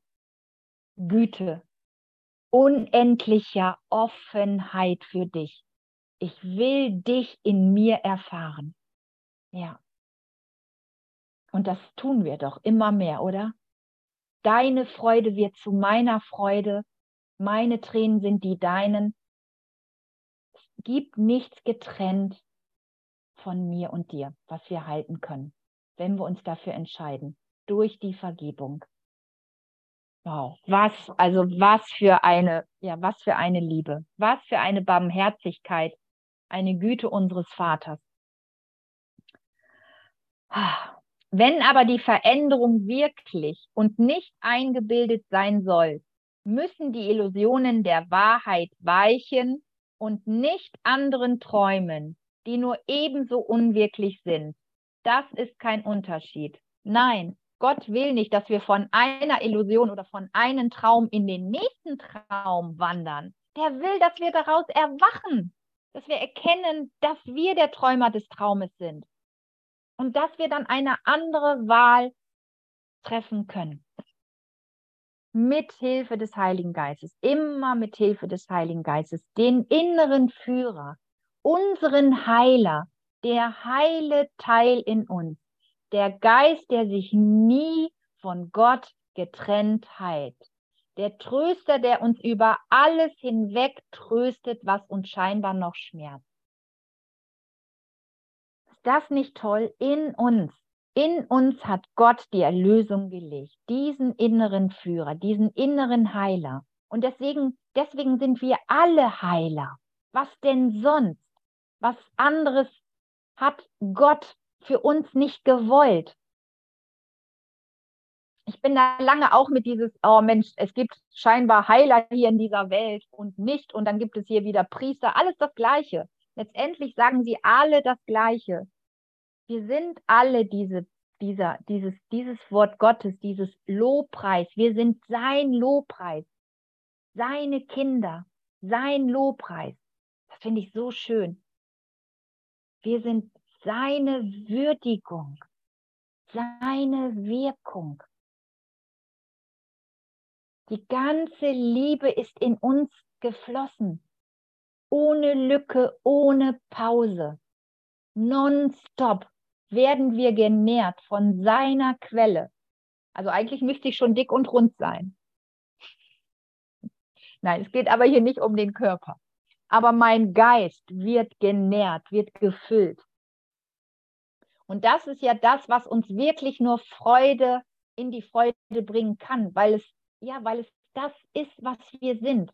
Güte, unendlicher Offenheit für dich. Ich will dich in mir erfahren. Ja. Und das tun wir doch immer mehr, oder? Deine Freude wird zu meiner Freude, meine Tränen sind die deinen. Es gibt nichts getrennt von mir und dir, was wir halten können, wenn wir uns dafür entscheiden, durch die Vergebung. Wow, was, also was für eine, ja, was für eine Liebe, was für eine Barmherzigkeit, eine Güte unseres Vaters. Wenn aber die Veränderung wirklich und nicht eingebildet sein soll, müssen die Illusionen der Wahrheit weichen und nicht anderen träumen, die nur ebenso unwirklich sind. Das ist kein Unterschied. Nein, Gott will nicht, dass wir von einer Illusion oder von einem Traum in den nächsten Traum wandern. Der will, dass wir daraus erwachen, dass wir erkennen, dass wir der Träumer des Traumes sind und dass wir dann eine andere Wahl treffen können. Mit Hilfe des Heiligen Geistes, immer mit Hilfe des Heiligen Geistes, den inneren Führer, unseren Heiler, der heile Teil in uns, der Geist, der sich nie von Gott getrennt heilt, der Tröster, der uns über alles hinweg tröstet, was uns scheinbar noch schmerzt das nicht toll? In uns, in uns hat Gott die Erlösung gelegt, diesen inneren Führer, diesen inneren Heiler. Und deswegen, deswegen sind wir alle Heiler. Was denn sonst? Was anderes hat Gott für uns nicht gewollt? Ich bin da lange auch mit dieses, oh Mensch, es gibt scheinbar Heiler hier in dieser Welt und nicht. Und dann gibt es hier wieder Priester, alles das Gleiche. Letztendlich sagen sie alle das Gleiche. Wir sind alle diese, dieser, dieses, dieses Wort Gottes, dieses Lobpreis. Wir sind sein Lobpreis, seine Kinder, sein Lobpreis. Das finde ich so schön. Wir sind seine Würdigung, seine Wirkung. Die ganze Liebe ist in uns geflossen ohne Lücke, ohne Pause, nonstop werden wir genährt von seiner Quelle. Also eigentlich müsste ich schon dick und rund sein. *laughs* Nein, es geht aber hier nicht um den Körper. Aber mein Geist wird genährt, wird gefüllt. Und das ist ja das, was uns wirklich nur Freude in die Freude bringen kann, weil es, ja, weil es das ist, was wir sind.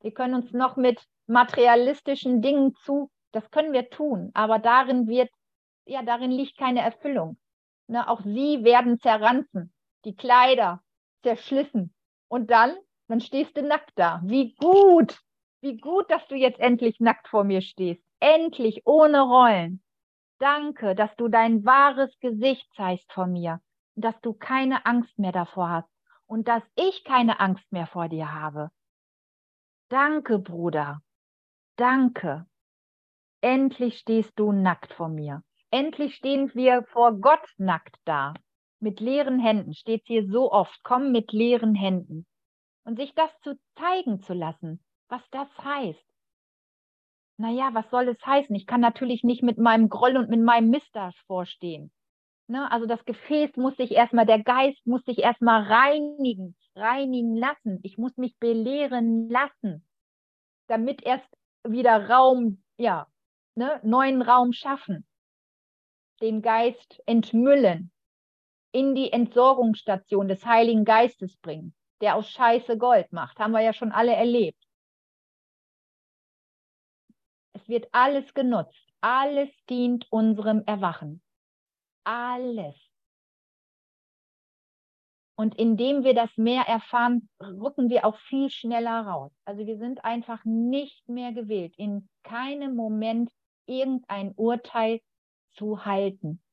Wir können uns noch mit materialistischen Dingen zu, das können wir tun, aber darin wird, ja, darin liegt keine Erfüllung. Ne, auch sie werden zerranzen, die Kleider zerschlissen. Und dann, dann stehst du nackt da. Wie gut, wie gut, dass du jetzt endlich nackt vor mir stehst. Endlich, ohne Rollen. Danke, dass du dein wahres Gesicht zeigst vor mir, dass du keine Angst mehr davor hast und dass ich keine Angst mehr vor dir habe. Danke, Bruder. Danke. Endlich stehst du nackt vor mir. Endlich stehen wir vor Gott nackt da. Mit leeren Händen steht hier so oft, komm mit leeren Händen. Und sich das zu zeigen zu lassen, was das heißt. Naja, was soll es heißen? Ich kann natürlich nicht mit meinem Groll und mit meinem Mist vorstehen. Ne? Also das Gefäß muss sich erstmal, der Geist muss sich erstmal reinigen, reinigen lassen. Ich muss mich belehren lassen, damit erst wieder Raum, ja, ne, neuen Raum schaffen, den Geist entmüllen, in die Entsorgungsstation des Heiligen Geistes bringen, der aus Scheiße Gold macht. Haben wir ja schon alle erlebt. Es wird alles genutzt. Alles dient unserem Erwachen. Alles. Und indem wir das mehr erfahren, rücken wir auch viel schneller raus. Also wir sind einfach nicht mehr gewillt, in keinem Moment irgendein Urteil zu halten.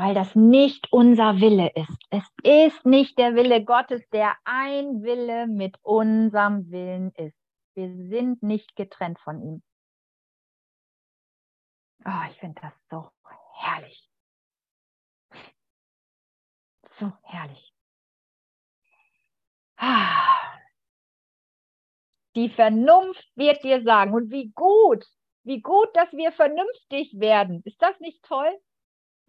Weil das nicht unser Wille ist. Es ist nicht der Wille Gottes, der ein Wille mit unserem Willen ist. Wir sind nicht getrennt von ihm. Oh, ich finde das so herrlich. So herrlich. Die Vernunft wird dir sagen, und wie gut, Wie gut, dass wir vernünftig werden. Ist das nicht toll?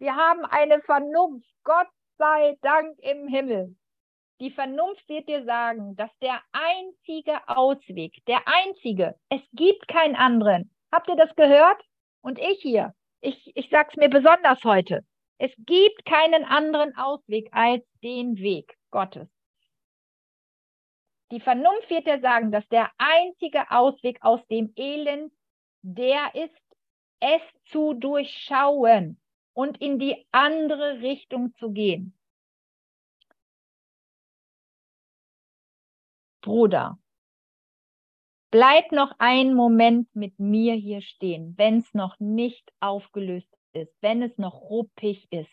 Wir haben eine Vernunft. Gott sei Dank im Himmel. Die Vernunft wird dir sagen, dass der einzige Ausweg, der einzige, es gibt keinen anderen. Habt ihr das gehört? Und ich hier, ich, ich sage es mir besonders heute. Es gibt keinen anderen Ausweg als den Weg Gottes. Die Vernunft wird dir sagen, dass der einzige Ausweg aus dem Elend der ist, es zu durchschauen und in die andere Richtung zu gehen. Bruder, bleib noch einen Moment mit mir hier stehen, wenn es noch nicht aufgelöst ist, wenn es noch ruppig ist.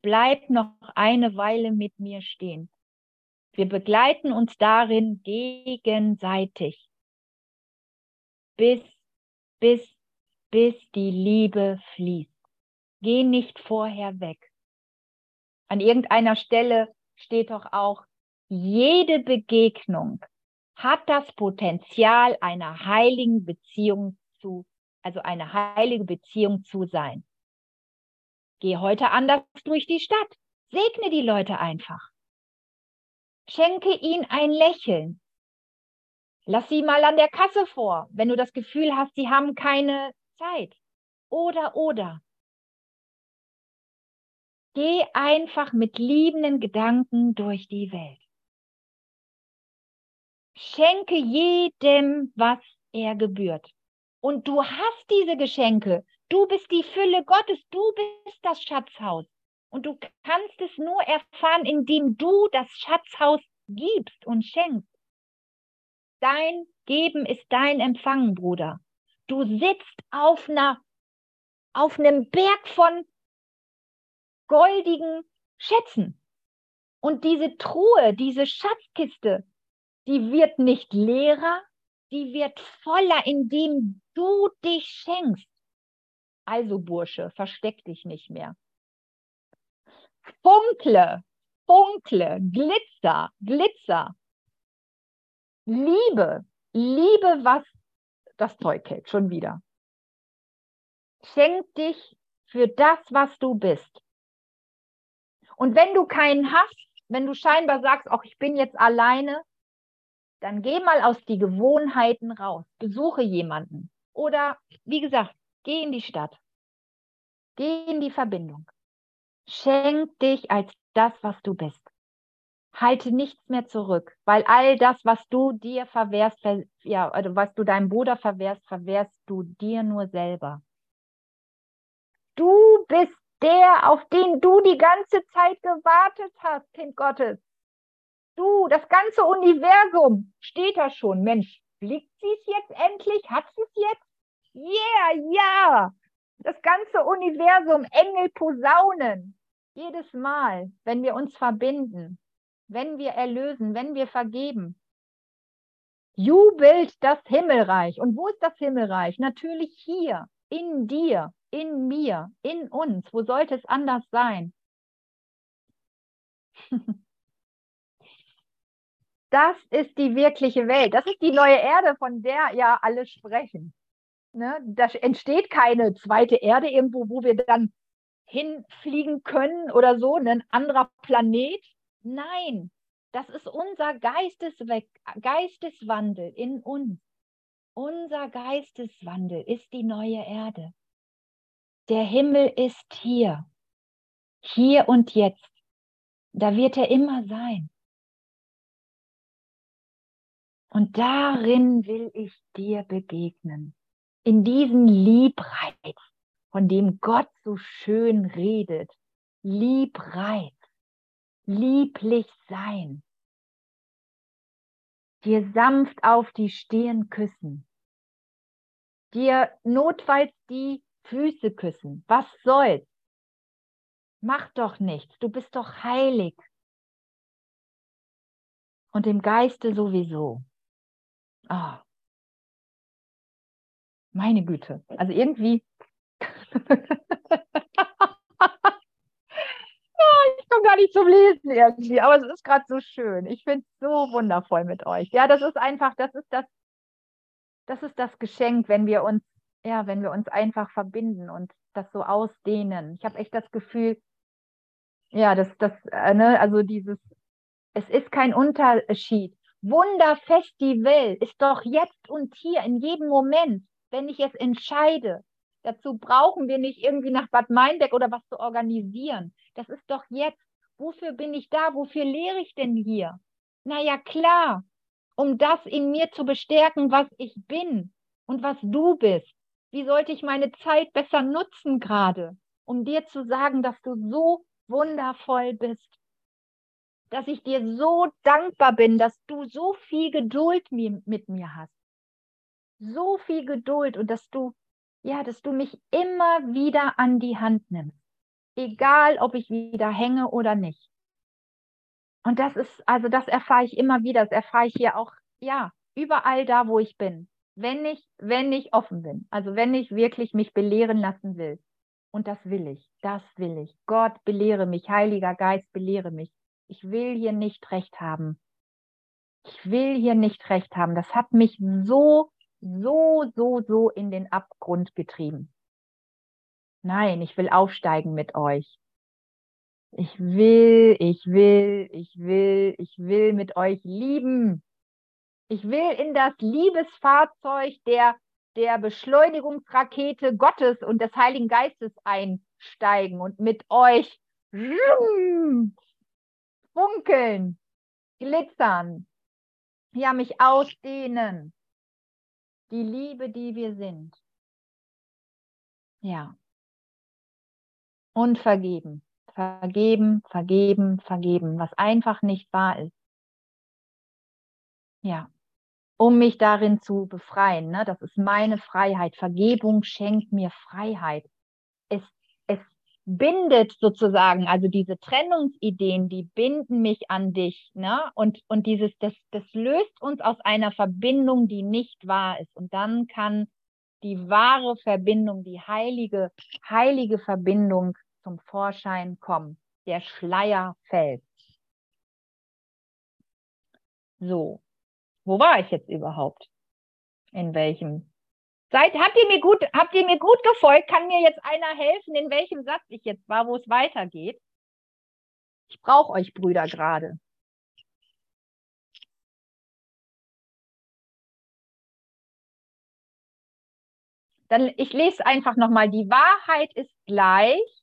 Bleib noch eine Weile mit mir stehen. Wir begleiten uns darin gegenseitig, bis, bis, bis die Liebe fließt. Geh nicht vorher weg. An irgendeiner Stelle steht doch auch, jede Begegnung hat das Potenzial einer heiligen Beziehung zu, also eine heilige Beziehung zu sein. Geh heute anders durch die Stadt. Segne die Leute einfach. Schenke ihnen ein Lächeln. Lass sie mal an der Kasse vor, wenn du das Gefühl hast, sie haben keine Zeit. Oder, oder. Geh einfach mit liebenden Gedanken durch die Welt. Schenke jedem, was er gebührt. Und du hast diese Geschenke. Du bist die Fülle Gottes. Du bist das Schatzhaus. Und du kannst es nur erfahren, indem du das Schatzhaus gibst und schenkst. Dein Geben ist dein Empfangen, Bruder. Du sitzt auf einer, auf einem Berg von goldigen Schätzen. Und diese Truhe, diese Schatzkiste, die wird nicht leerer, die wird voller, indem du dich schenkst. Also Bursche, versteck dich nicht mehr. Funkle, funkle, glitzer, glitzer. Liebe, liebe, was das Zeug hält, schon wieder. Schenk dich für das, was du bist. Und wenn du keinen hast, wenn du scheinbar sagst, auch ich bin jetzt alleine, dann geh mal aus die Gewohnheiten raus. Besuche jemanden. Oder, wie gesagt, geh in die Stadt. Geh in die Verbindung. Schenk dich als das, was du bist. Halte nichts mehr zurück, weil all das, was du dir verwehrst, ver ja, also was du deinem Bruder verwehrst, verwehrst du dir nur selber. Du bist der, auf den du die ganze Zeit gewartet hast, Kind Gottes. Du, das ganze Universum steht da schon. Mensch, blickt sie es jetzt endlich? Hat sie es jetzt? Yeah, ja. Das ganze Universum, Engel, Posaunen. Jedes Mal, wenn wir uns verbinden, wenn wir erlösen, wenn wir vergeben, jubelt das Himmelreich. Und wo ist das Himmelreich? Natürlich hier, in dir, in mir, in uns. Wo sollte es anders sein? *laughs* Das ist die wirkliche Welt. Das ist die neue Erde, von der ja alle sprechen. Ne? Da entsteht keine zweite Erde irgendwo, wo wir dann hinfliegen können oder so, ne? ein anderer Planet. Nein, das ist unser Geisteswe Geisteswandel in uns. Unser Geisteswandel ist die neue Erde. Der Himmel ist hier, hier und jetzt. Da wird er immer sein. Und darin will ich dir begegnen. In diesem Liebreiz, von dem Gott so schön redet. Liebreiz, lieblich sein. Dir sanft auf die Stirn küssen. Dir notfalls die Füße küssen. Was soll's? Mach doch nichts. Du bist doch heilig. Und im Geiste sowieso. Oh. Meine Güte. Also irgendwie. *laughs* ich komme gar nicht zum Lesen irgendwie, aber es ist gerade so schön. Ich finde es so wundervoll mit euch. Ja, das ist einfach, das ist das, das ist das Geschenk, wenn wir uns ja, wenn wir uns einfach verbinden und das so ausdehnen. Ich habe echt das Gefühl, ja, das, das, äh, ne, also dieses, es ist kein Unterschied. Wunderfestival ist doch jetzt und hier in jedem Moment, wenn ich es entscheide. Dazu brauchen wir nicht irgendwie nach Bad Meinbeck oder was zu organisieren. Das ist doch jetzt. Wofür bin ich da? Wofür lehre ich denn hier? Naja, klar, um das in mir zu bestärken, was ich bin und was du bist. Wie sollte ich meine Zeit besser nutzen gerade, um dir zu sagen, dass du so wundervoll bist? Dass ich dir so dankbar bin, dass du so viel Geduld mit mir hast. So viel Geduld und dass du, ja, dass du mich immer wieder an die Hand nimmst. Egal, ob ich wieder hänge oder nicht. Und das ist, also das erfahre ich immer wieder, das erfahre ich hier auch, ja, überall da, wo ich bin. Wenn ich, wenn ich offen bin, also wenn ich wirklich mich belehren lassen will. Und das will ich, das will ich. Gott belehre mich, Heiliger Geist belehre mich. Ich will hier nicht recht haben. Ich will hier nicht recht haben. Das hat mich so, so, so, so in den Abgrund getrieben. Nein, ich will aufsteigen mit euch. Ich will, ich will, ich will, ich will mit euch lieben. Ich will in das Liebesfahrzeug der, der Beschleunigungsrakete Gottes und des Heiligen Geistes einsteigen und mit euch funkeln, glitzern, ja, mich ausdehnen. Die Liebe, die wir sind. Ja. Und vergeben vergeben, vergeben, vergeben, was einfach nicht wahr ist. Ja, um mich darin zu befreien. Ne? Das ist meine Freiheit. Vergebung schenkt mir Freiheit. Es, es bindet sozusagen, also diese Trennungsideen, die binden mich an dich. Ne? Und, und dieses, das, das löst uns aus einer Verbindung, die nicht wahr ist. Und dann kann die wahre Verbindung, die heilige, heilige Verbindung zum Vorschein kommen. Der Schleier fällt. So, wo war ich jetzt überhaupt? In welchem? Seid, habt ihr mir gut, habt ihr mir gut gefolgt? Kann mir jetzt einer helfen, in welchem Satz ich jetzt war, wo es weitergeht? Ich brauche euch Brüder gerade. Dann ich lese einfach nochmal. Die Wahrheit ist gleich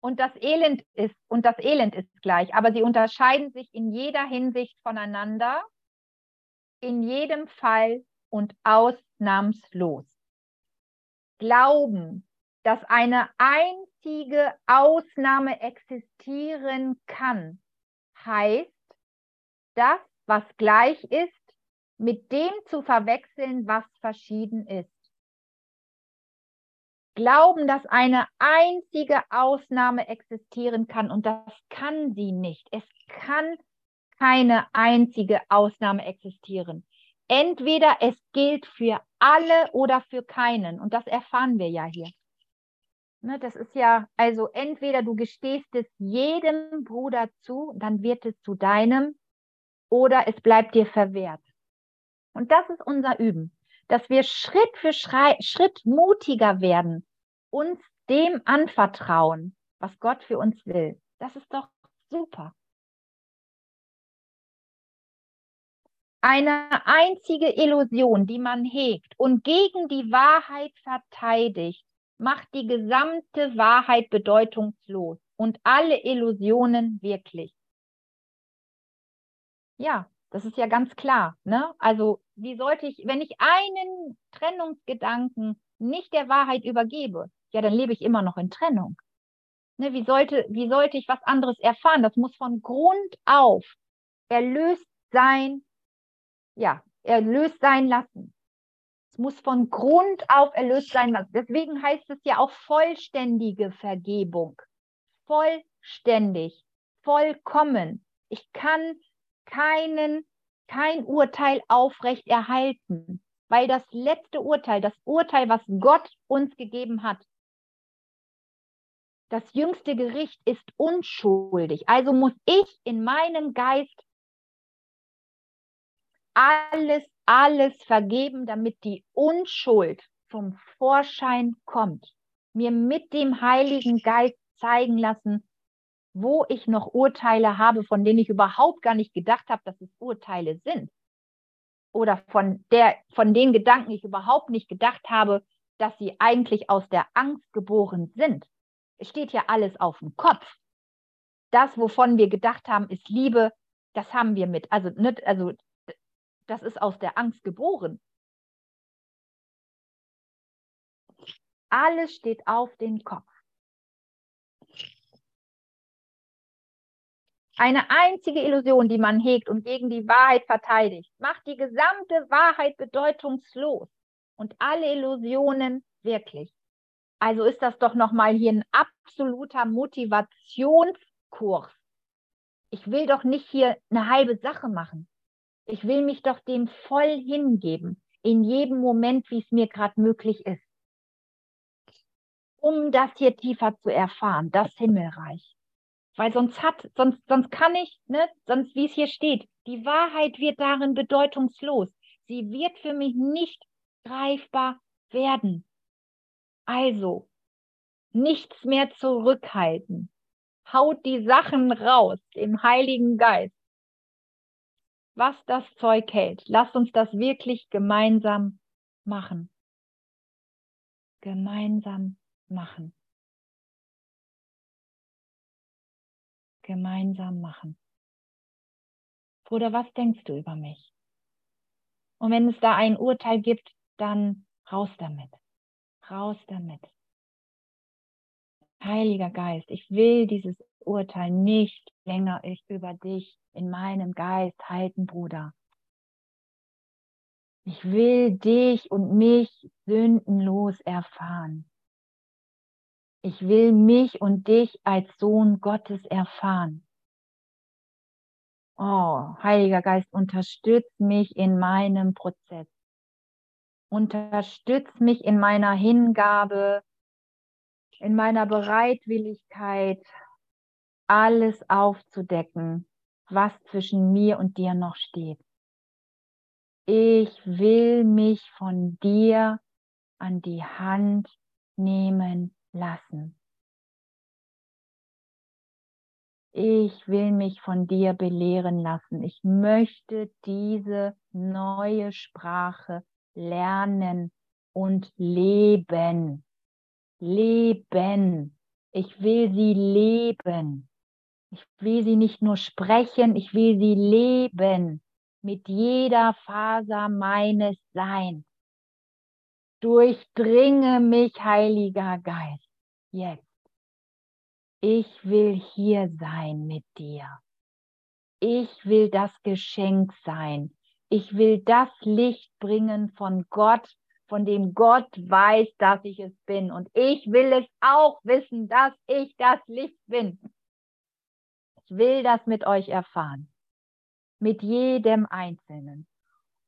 und das Elend ist und das Elend ist gleich, aber sie unterscheiden sich in jeder Hinsicht voneinander, in jedem Fall und ausnahmslos. Glauben, dass eine einzige Ausnahme existieren kann, heißt, das, was gleich ist, mit dem zu verwechseln, was verschieden ist glauben, dass eine einzige Ausnahme existieren kann und das kann sie nicht. Es kann keine einzige Ausnahme existieren. Entweder es gilt für alle oder für keinen und das erfahren wir ja hier. Ne, das ist ja, also entweder du gestehst es jedem Bruder zu, dann wird es zu deinem, oder es bleibt dir verwehrt. Und das ist unser Üben dass wir Schritt für Schritt mutiger werden, uns dem anvertrauen, was Gott für uns will. Das ist doch super. Eine einzige Illusion, die man hegt und gegen die Wahrheit verteidigt, macht die gesamte Wahrheit bedeutungslos und alle Illusionen wirklich. Ja, das ist ja ganz klar. Ne? Also wie sollte ich, wenn ich einen Trennungsgedanken nicht der Wahrheit übergebe, ja, dann lebe ich immer noch in Trennung. Ne, wie, sollte, wie sollte ich was anderes erfahren? Das muss von Grund auf erlöst sein, ja, erlöst sein lassen. Es muss von Grund auf erlöst sein lassen. Deswegen heißt es ja auch vollständige Vergebung. Vollständig, vollkommen. Ich kann keinen, kein Urteil aufrecht erhalten, weil das letzte Urteil, das Urteil, was Gott uns gegeben hat, das jüngste Gericht ist unschuldig. Also muss ich in meinem Geist alles, alles vergeben, damit die Unschuld zum Vorschein kommt, mir mit dem Heiligen Geist zeigen lassen, wo ich noch Urteile habe, von denen ich überhaupt gar nicht gedacht habe, dass es Urteile sind. Oder von, der, von den Gedanken ich überhaupt nicht gedacht habe, dass sie eigentlich aus der Angst geboren sind. Es steht ja alles auf dem Kopf. Das, wovon wir gedacht haben, ist Liebe, das haben wir mit. Also, nicht, also das ist aus der Angst geboren. Alles steht auf den Kopf. Eine einzige Illusion, die man hegt und gegen die Wahrheit verteidigt, macht die gesamte Wahrheit bedeutungslos und alle Illusionen wirklich. Also ist das doch nochmal hier ein absoluter Motivationskurs. Ich will doch nicht hier eine halbe Sache machen. Ich will mich doch dem voll hingeben, in jedem Moment, wie es mir gerade möglich ist. Um das hier tiefer zu erfahren, das Himmelreich. Weil sonst hat, sonst, sonst kann ich, ne, sonst wie es hier steht, die Wahrheit wird darin bedeutungslos. Sie wird für mich nicht greifbar werden. Also, nichts mehr zurückhalten. Haut die Sachen raus im Heiligen Geist. Was das Zeug hält. Lasst uns das wirklich gemeinsam machen. Gemeinsam machen. gemeinsam machen. Bruder, was denkst du über mich? Und wenn es da ein Urteil gibt, dann raus damit. Raus damit. Heiliger Geist, ich will dieses Urteil nicht länger über dich in meinem Geist halten, Bruder. Ich will dich und mich sündenlos erfahren. Ich will mich und dich als Sohn Gottes erfahren. Oh, Heiliger Geist, unterstütz mich in meinem Prozess. Unterstütz mich in meiner Hingabe, in meiner Bereitwilligkeit, alles aufzudecken, was zwischen mir und dir noch steht. Ich will mich von dir an die Hand nehmen lassen. Ich will mich von dir belehren lassen. Ich möchte diese neue Sprache lernen und leben. Leben. Ich will sie leben. Ich will sie nicht nur sprechen, ich will sie leben mit jeder Faser meines Seins. Durchdringe mich, Heiliger Geist jetzt. Ich will hier sein mit dir. Ich will das Geschenk sein. Ich will das Licht bringen von Gott, von dem Gott weiß, dass ich es bin. Und ich will es auch wissen, dass ich das Licht bin. Will das mit euch erfahren. Mit jedem Einzelnen.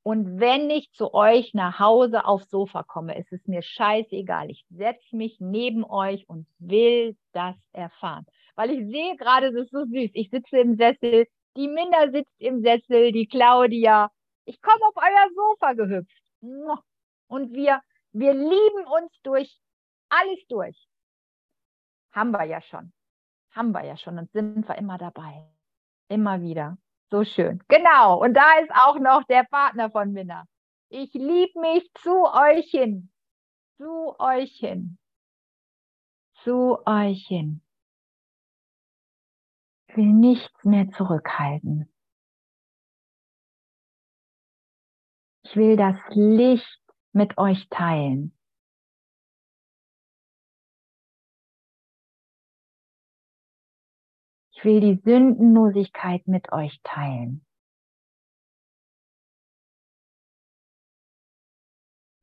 Und wenn ich zu euch nach Hause aufs Sofa komme, ist es mir scheißegal. Ich setze mich neben euch und will das erfahren. Weil ich sehe gerade, das ist so süß. Ich sitze im Sessel, die Minda sitzt im Sessel, die Claudia. Ich komme auf euer Sofa gehüpft. Und wir, wir lieben uns durch alles durch. Haben wir ja schon. Haben wir ja schon und sind wir immer dabei. Immer wieder. So schön. Genau. Und da ist auch noch der Partner von Minna. Ich liebe mich zu euch hin. Zu euch hin. Zu euch hin. Ich will nichts mehr zurückhalten. Ich will das Licht mit euch teilen. Ich will die Sündenlosigkeit mit euch teilen.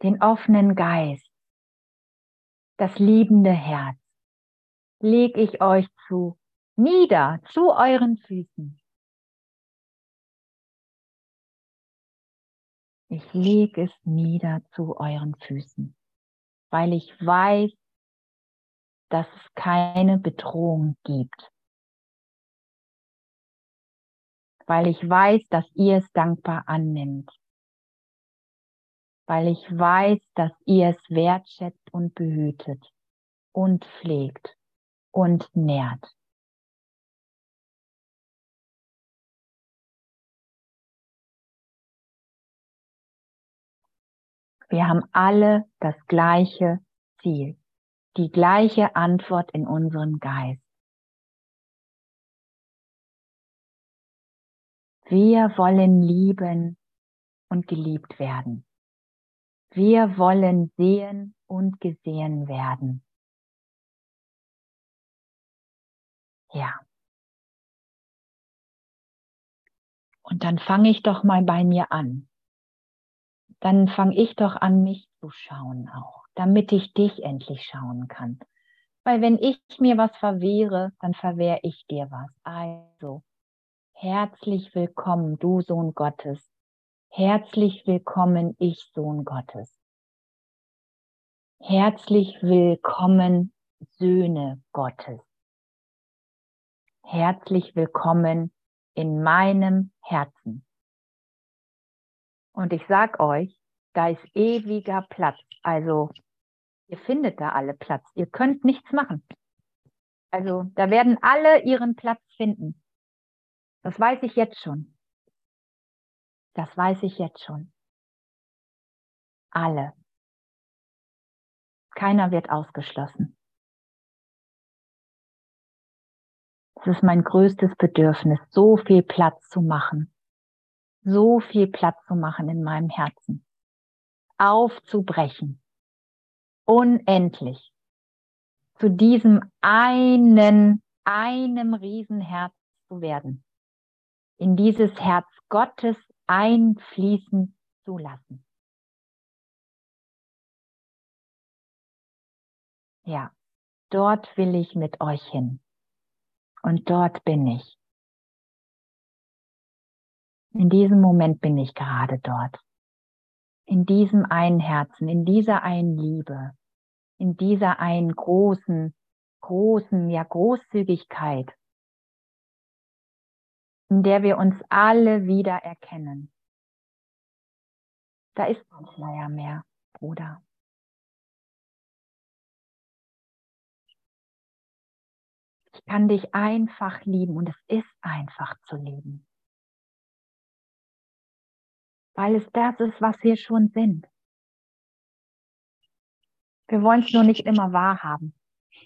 Den offenen Geist, das liebende Herz, leg ich euch zu, nieder zu euren Füßen. Ich leg es nieder zu euren Füßen, weil ich weiß, dass es keine Bedrohung gibt weil ich weiß, dass ihr es dankbar annimmt. weil ich weiß, dass ihr es wertschätzt und behütet und pflegt und nährt. Wir haben alle das gleiche Ziel, die gleiche Antwort in unserem Geist. Wir wollen lieben und geliebt werden. Wir wollen sehen und gesehen werden. Ja. Und dann fange ich doch mal bei mir an. Dann fange ich doch an, mich zu schauen auch, damit ich dich endlich schauen kann. Weil wenn ich mir was verwehre, dann verwehre ich dir was. Also, herzlich willkommen, du Sohn Gottes. Herzlich willkommen, ich Sohn Gottes. Herzlich willkommen, Söhne Gottes. Herzlich willkommen in meinem Herzen. Und ich sag euch, da ist ewiger Platz. Also ihr findet da alle Platz. Ihr könnt nichts machen. Also da werden alle ihren Platz finden. Das weiß ich jetzt schon. Das weiß ich jetzt schon. Alle. Keiner wird ausgeschlossen. Es ist mein größtes Bedürfnis, so viel Platz zu machen. So viel Platz zu machen in meinem Herzen. Aufzubrechen. Unendlich. Zu diesem einen, einem Riesenherz zu werden. In dieses Herz Gottes einfließen zu lassen. Ja, dort will ich mit euch hin. Und dort bin ich. In diesem Moment bin ich gerade dort. In diesem einen Herzen, in dieser einen Liebe, in dieser einen großen, großen, ja Großzügigkeit, in der wir uns alle wieder erkennen. Da ist kein Schleier mehr, Bruder. Ich kann dich einfach lieben und es ist einfach zu lieben. Weil es das ist, was wir schon sind. Wir wollen es nur nicht immer wahrhaben.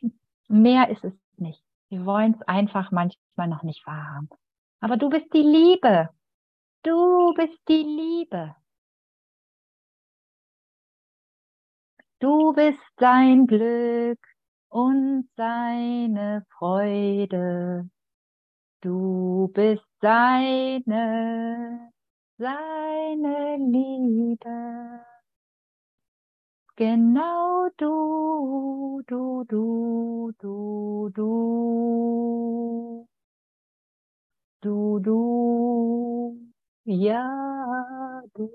*laughs* Mehr ist es nicht. Wir wollen es einfach manchmal noch nicht wahrhaben. Aber du bist die Liebe. Du bist die Liebe. Du bist sein Glück und seine Freude. Du bist seine, seine Liebe. Genau du, du, du, du, du. Du, du, ja, du.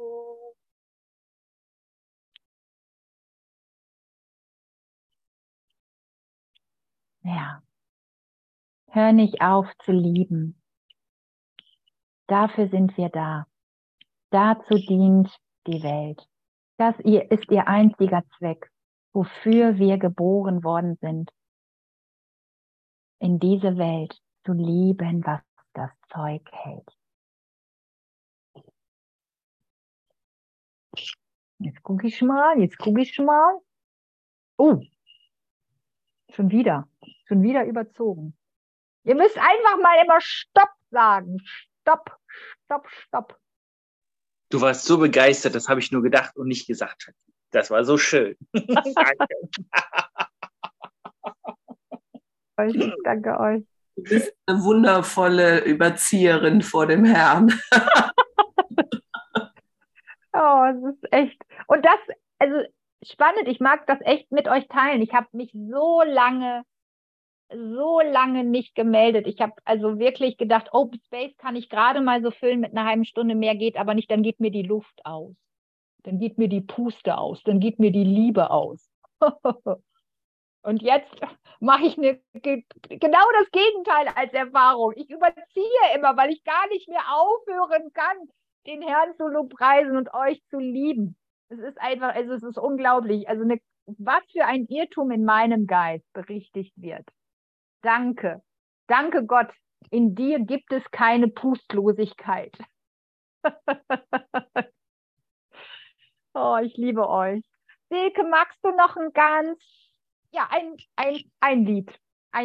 Ja. Hör nicht auf zu lieben. Dafür sind wir da. Dazu dient die Welt. Das ist ihr einziger Zweck, wofür wir geboren worden sind. In diese Welt zu lieben, was das Zeug hält. Jetzt gucke ich mal, jetzt gucke ich mal. Oh, schon wieder, schon wieder überzogen. Ihr müsst einfach mal immer Stopp sagen. Stopp, Stopp, Stopp. Du warst so begeistert, das habe ich nur gedacht und nicht gesagt. Das war so schön. danke. *laughs* danke euch. Du bist eine wundervolle Überzieherin vor dem Herrn. *laughs* oh, es ist echt. Und das, also spannend, ich mag das echt mit euch teilen. Ich habe mich so lange, so lange nicht gemeldet. Ich habe also wirklich gedacht, Open Space kann ich gerade mal so füllen mit einer halben Stunde, mehr geht aber nicht, dann geht mir die Luft aus. Dann geht mir die Puste aus, dann geht mir die Liebe aus. *laughs* Und jetzt mache ich eine, genau das Gegenteil als Erfahrung. Ich überziehe immer, weil ich gar nicht mehr aufhören kann, den Herrn zu lobpreisen und euch zu lieben. Es ist einfach, also es ist unglaublich. Also eine, was für ein Irrtum in meinem Geist berichtigt wird. Danke. Danke Gott. In dir gibt es keine Pustlosigkeit. *laughs* oh, ich liebe euch. Silke, magst du noch ein ganz, ja, ein, ein, ein Lied?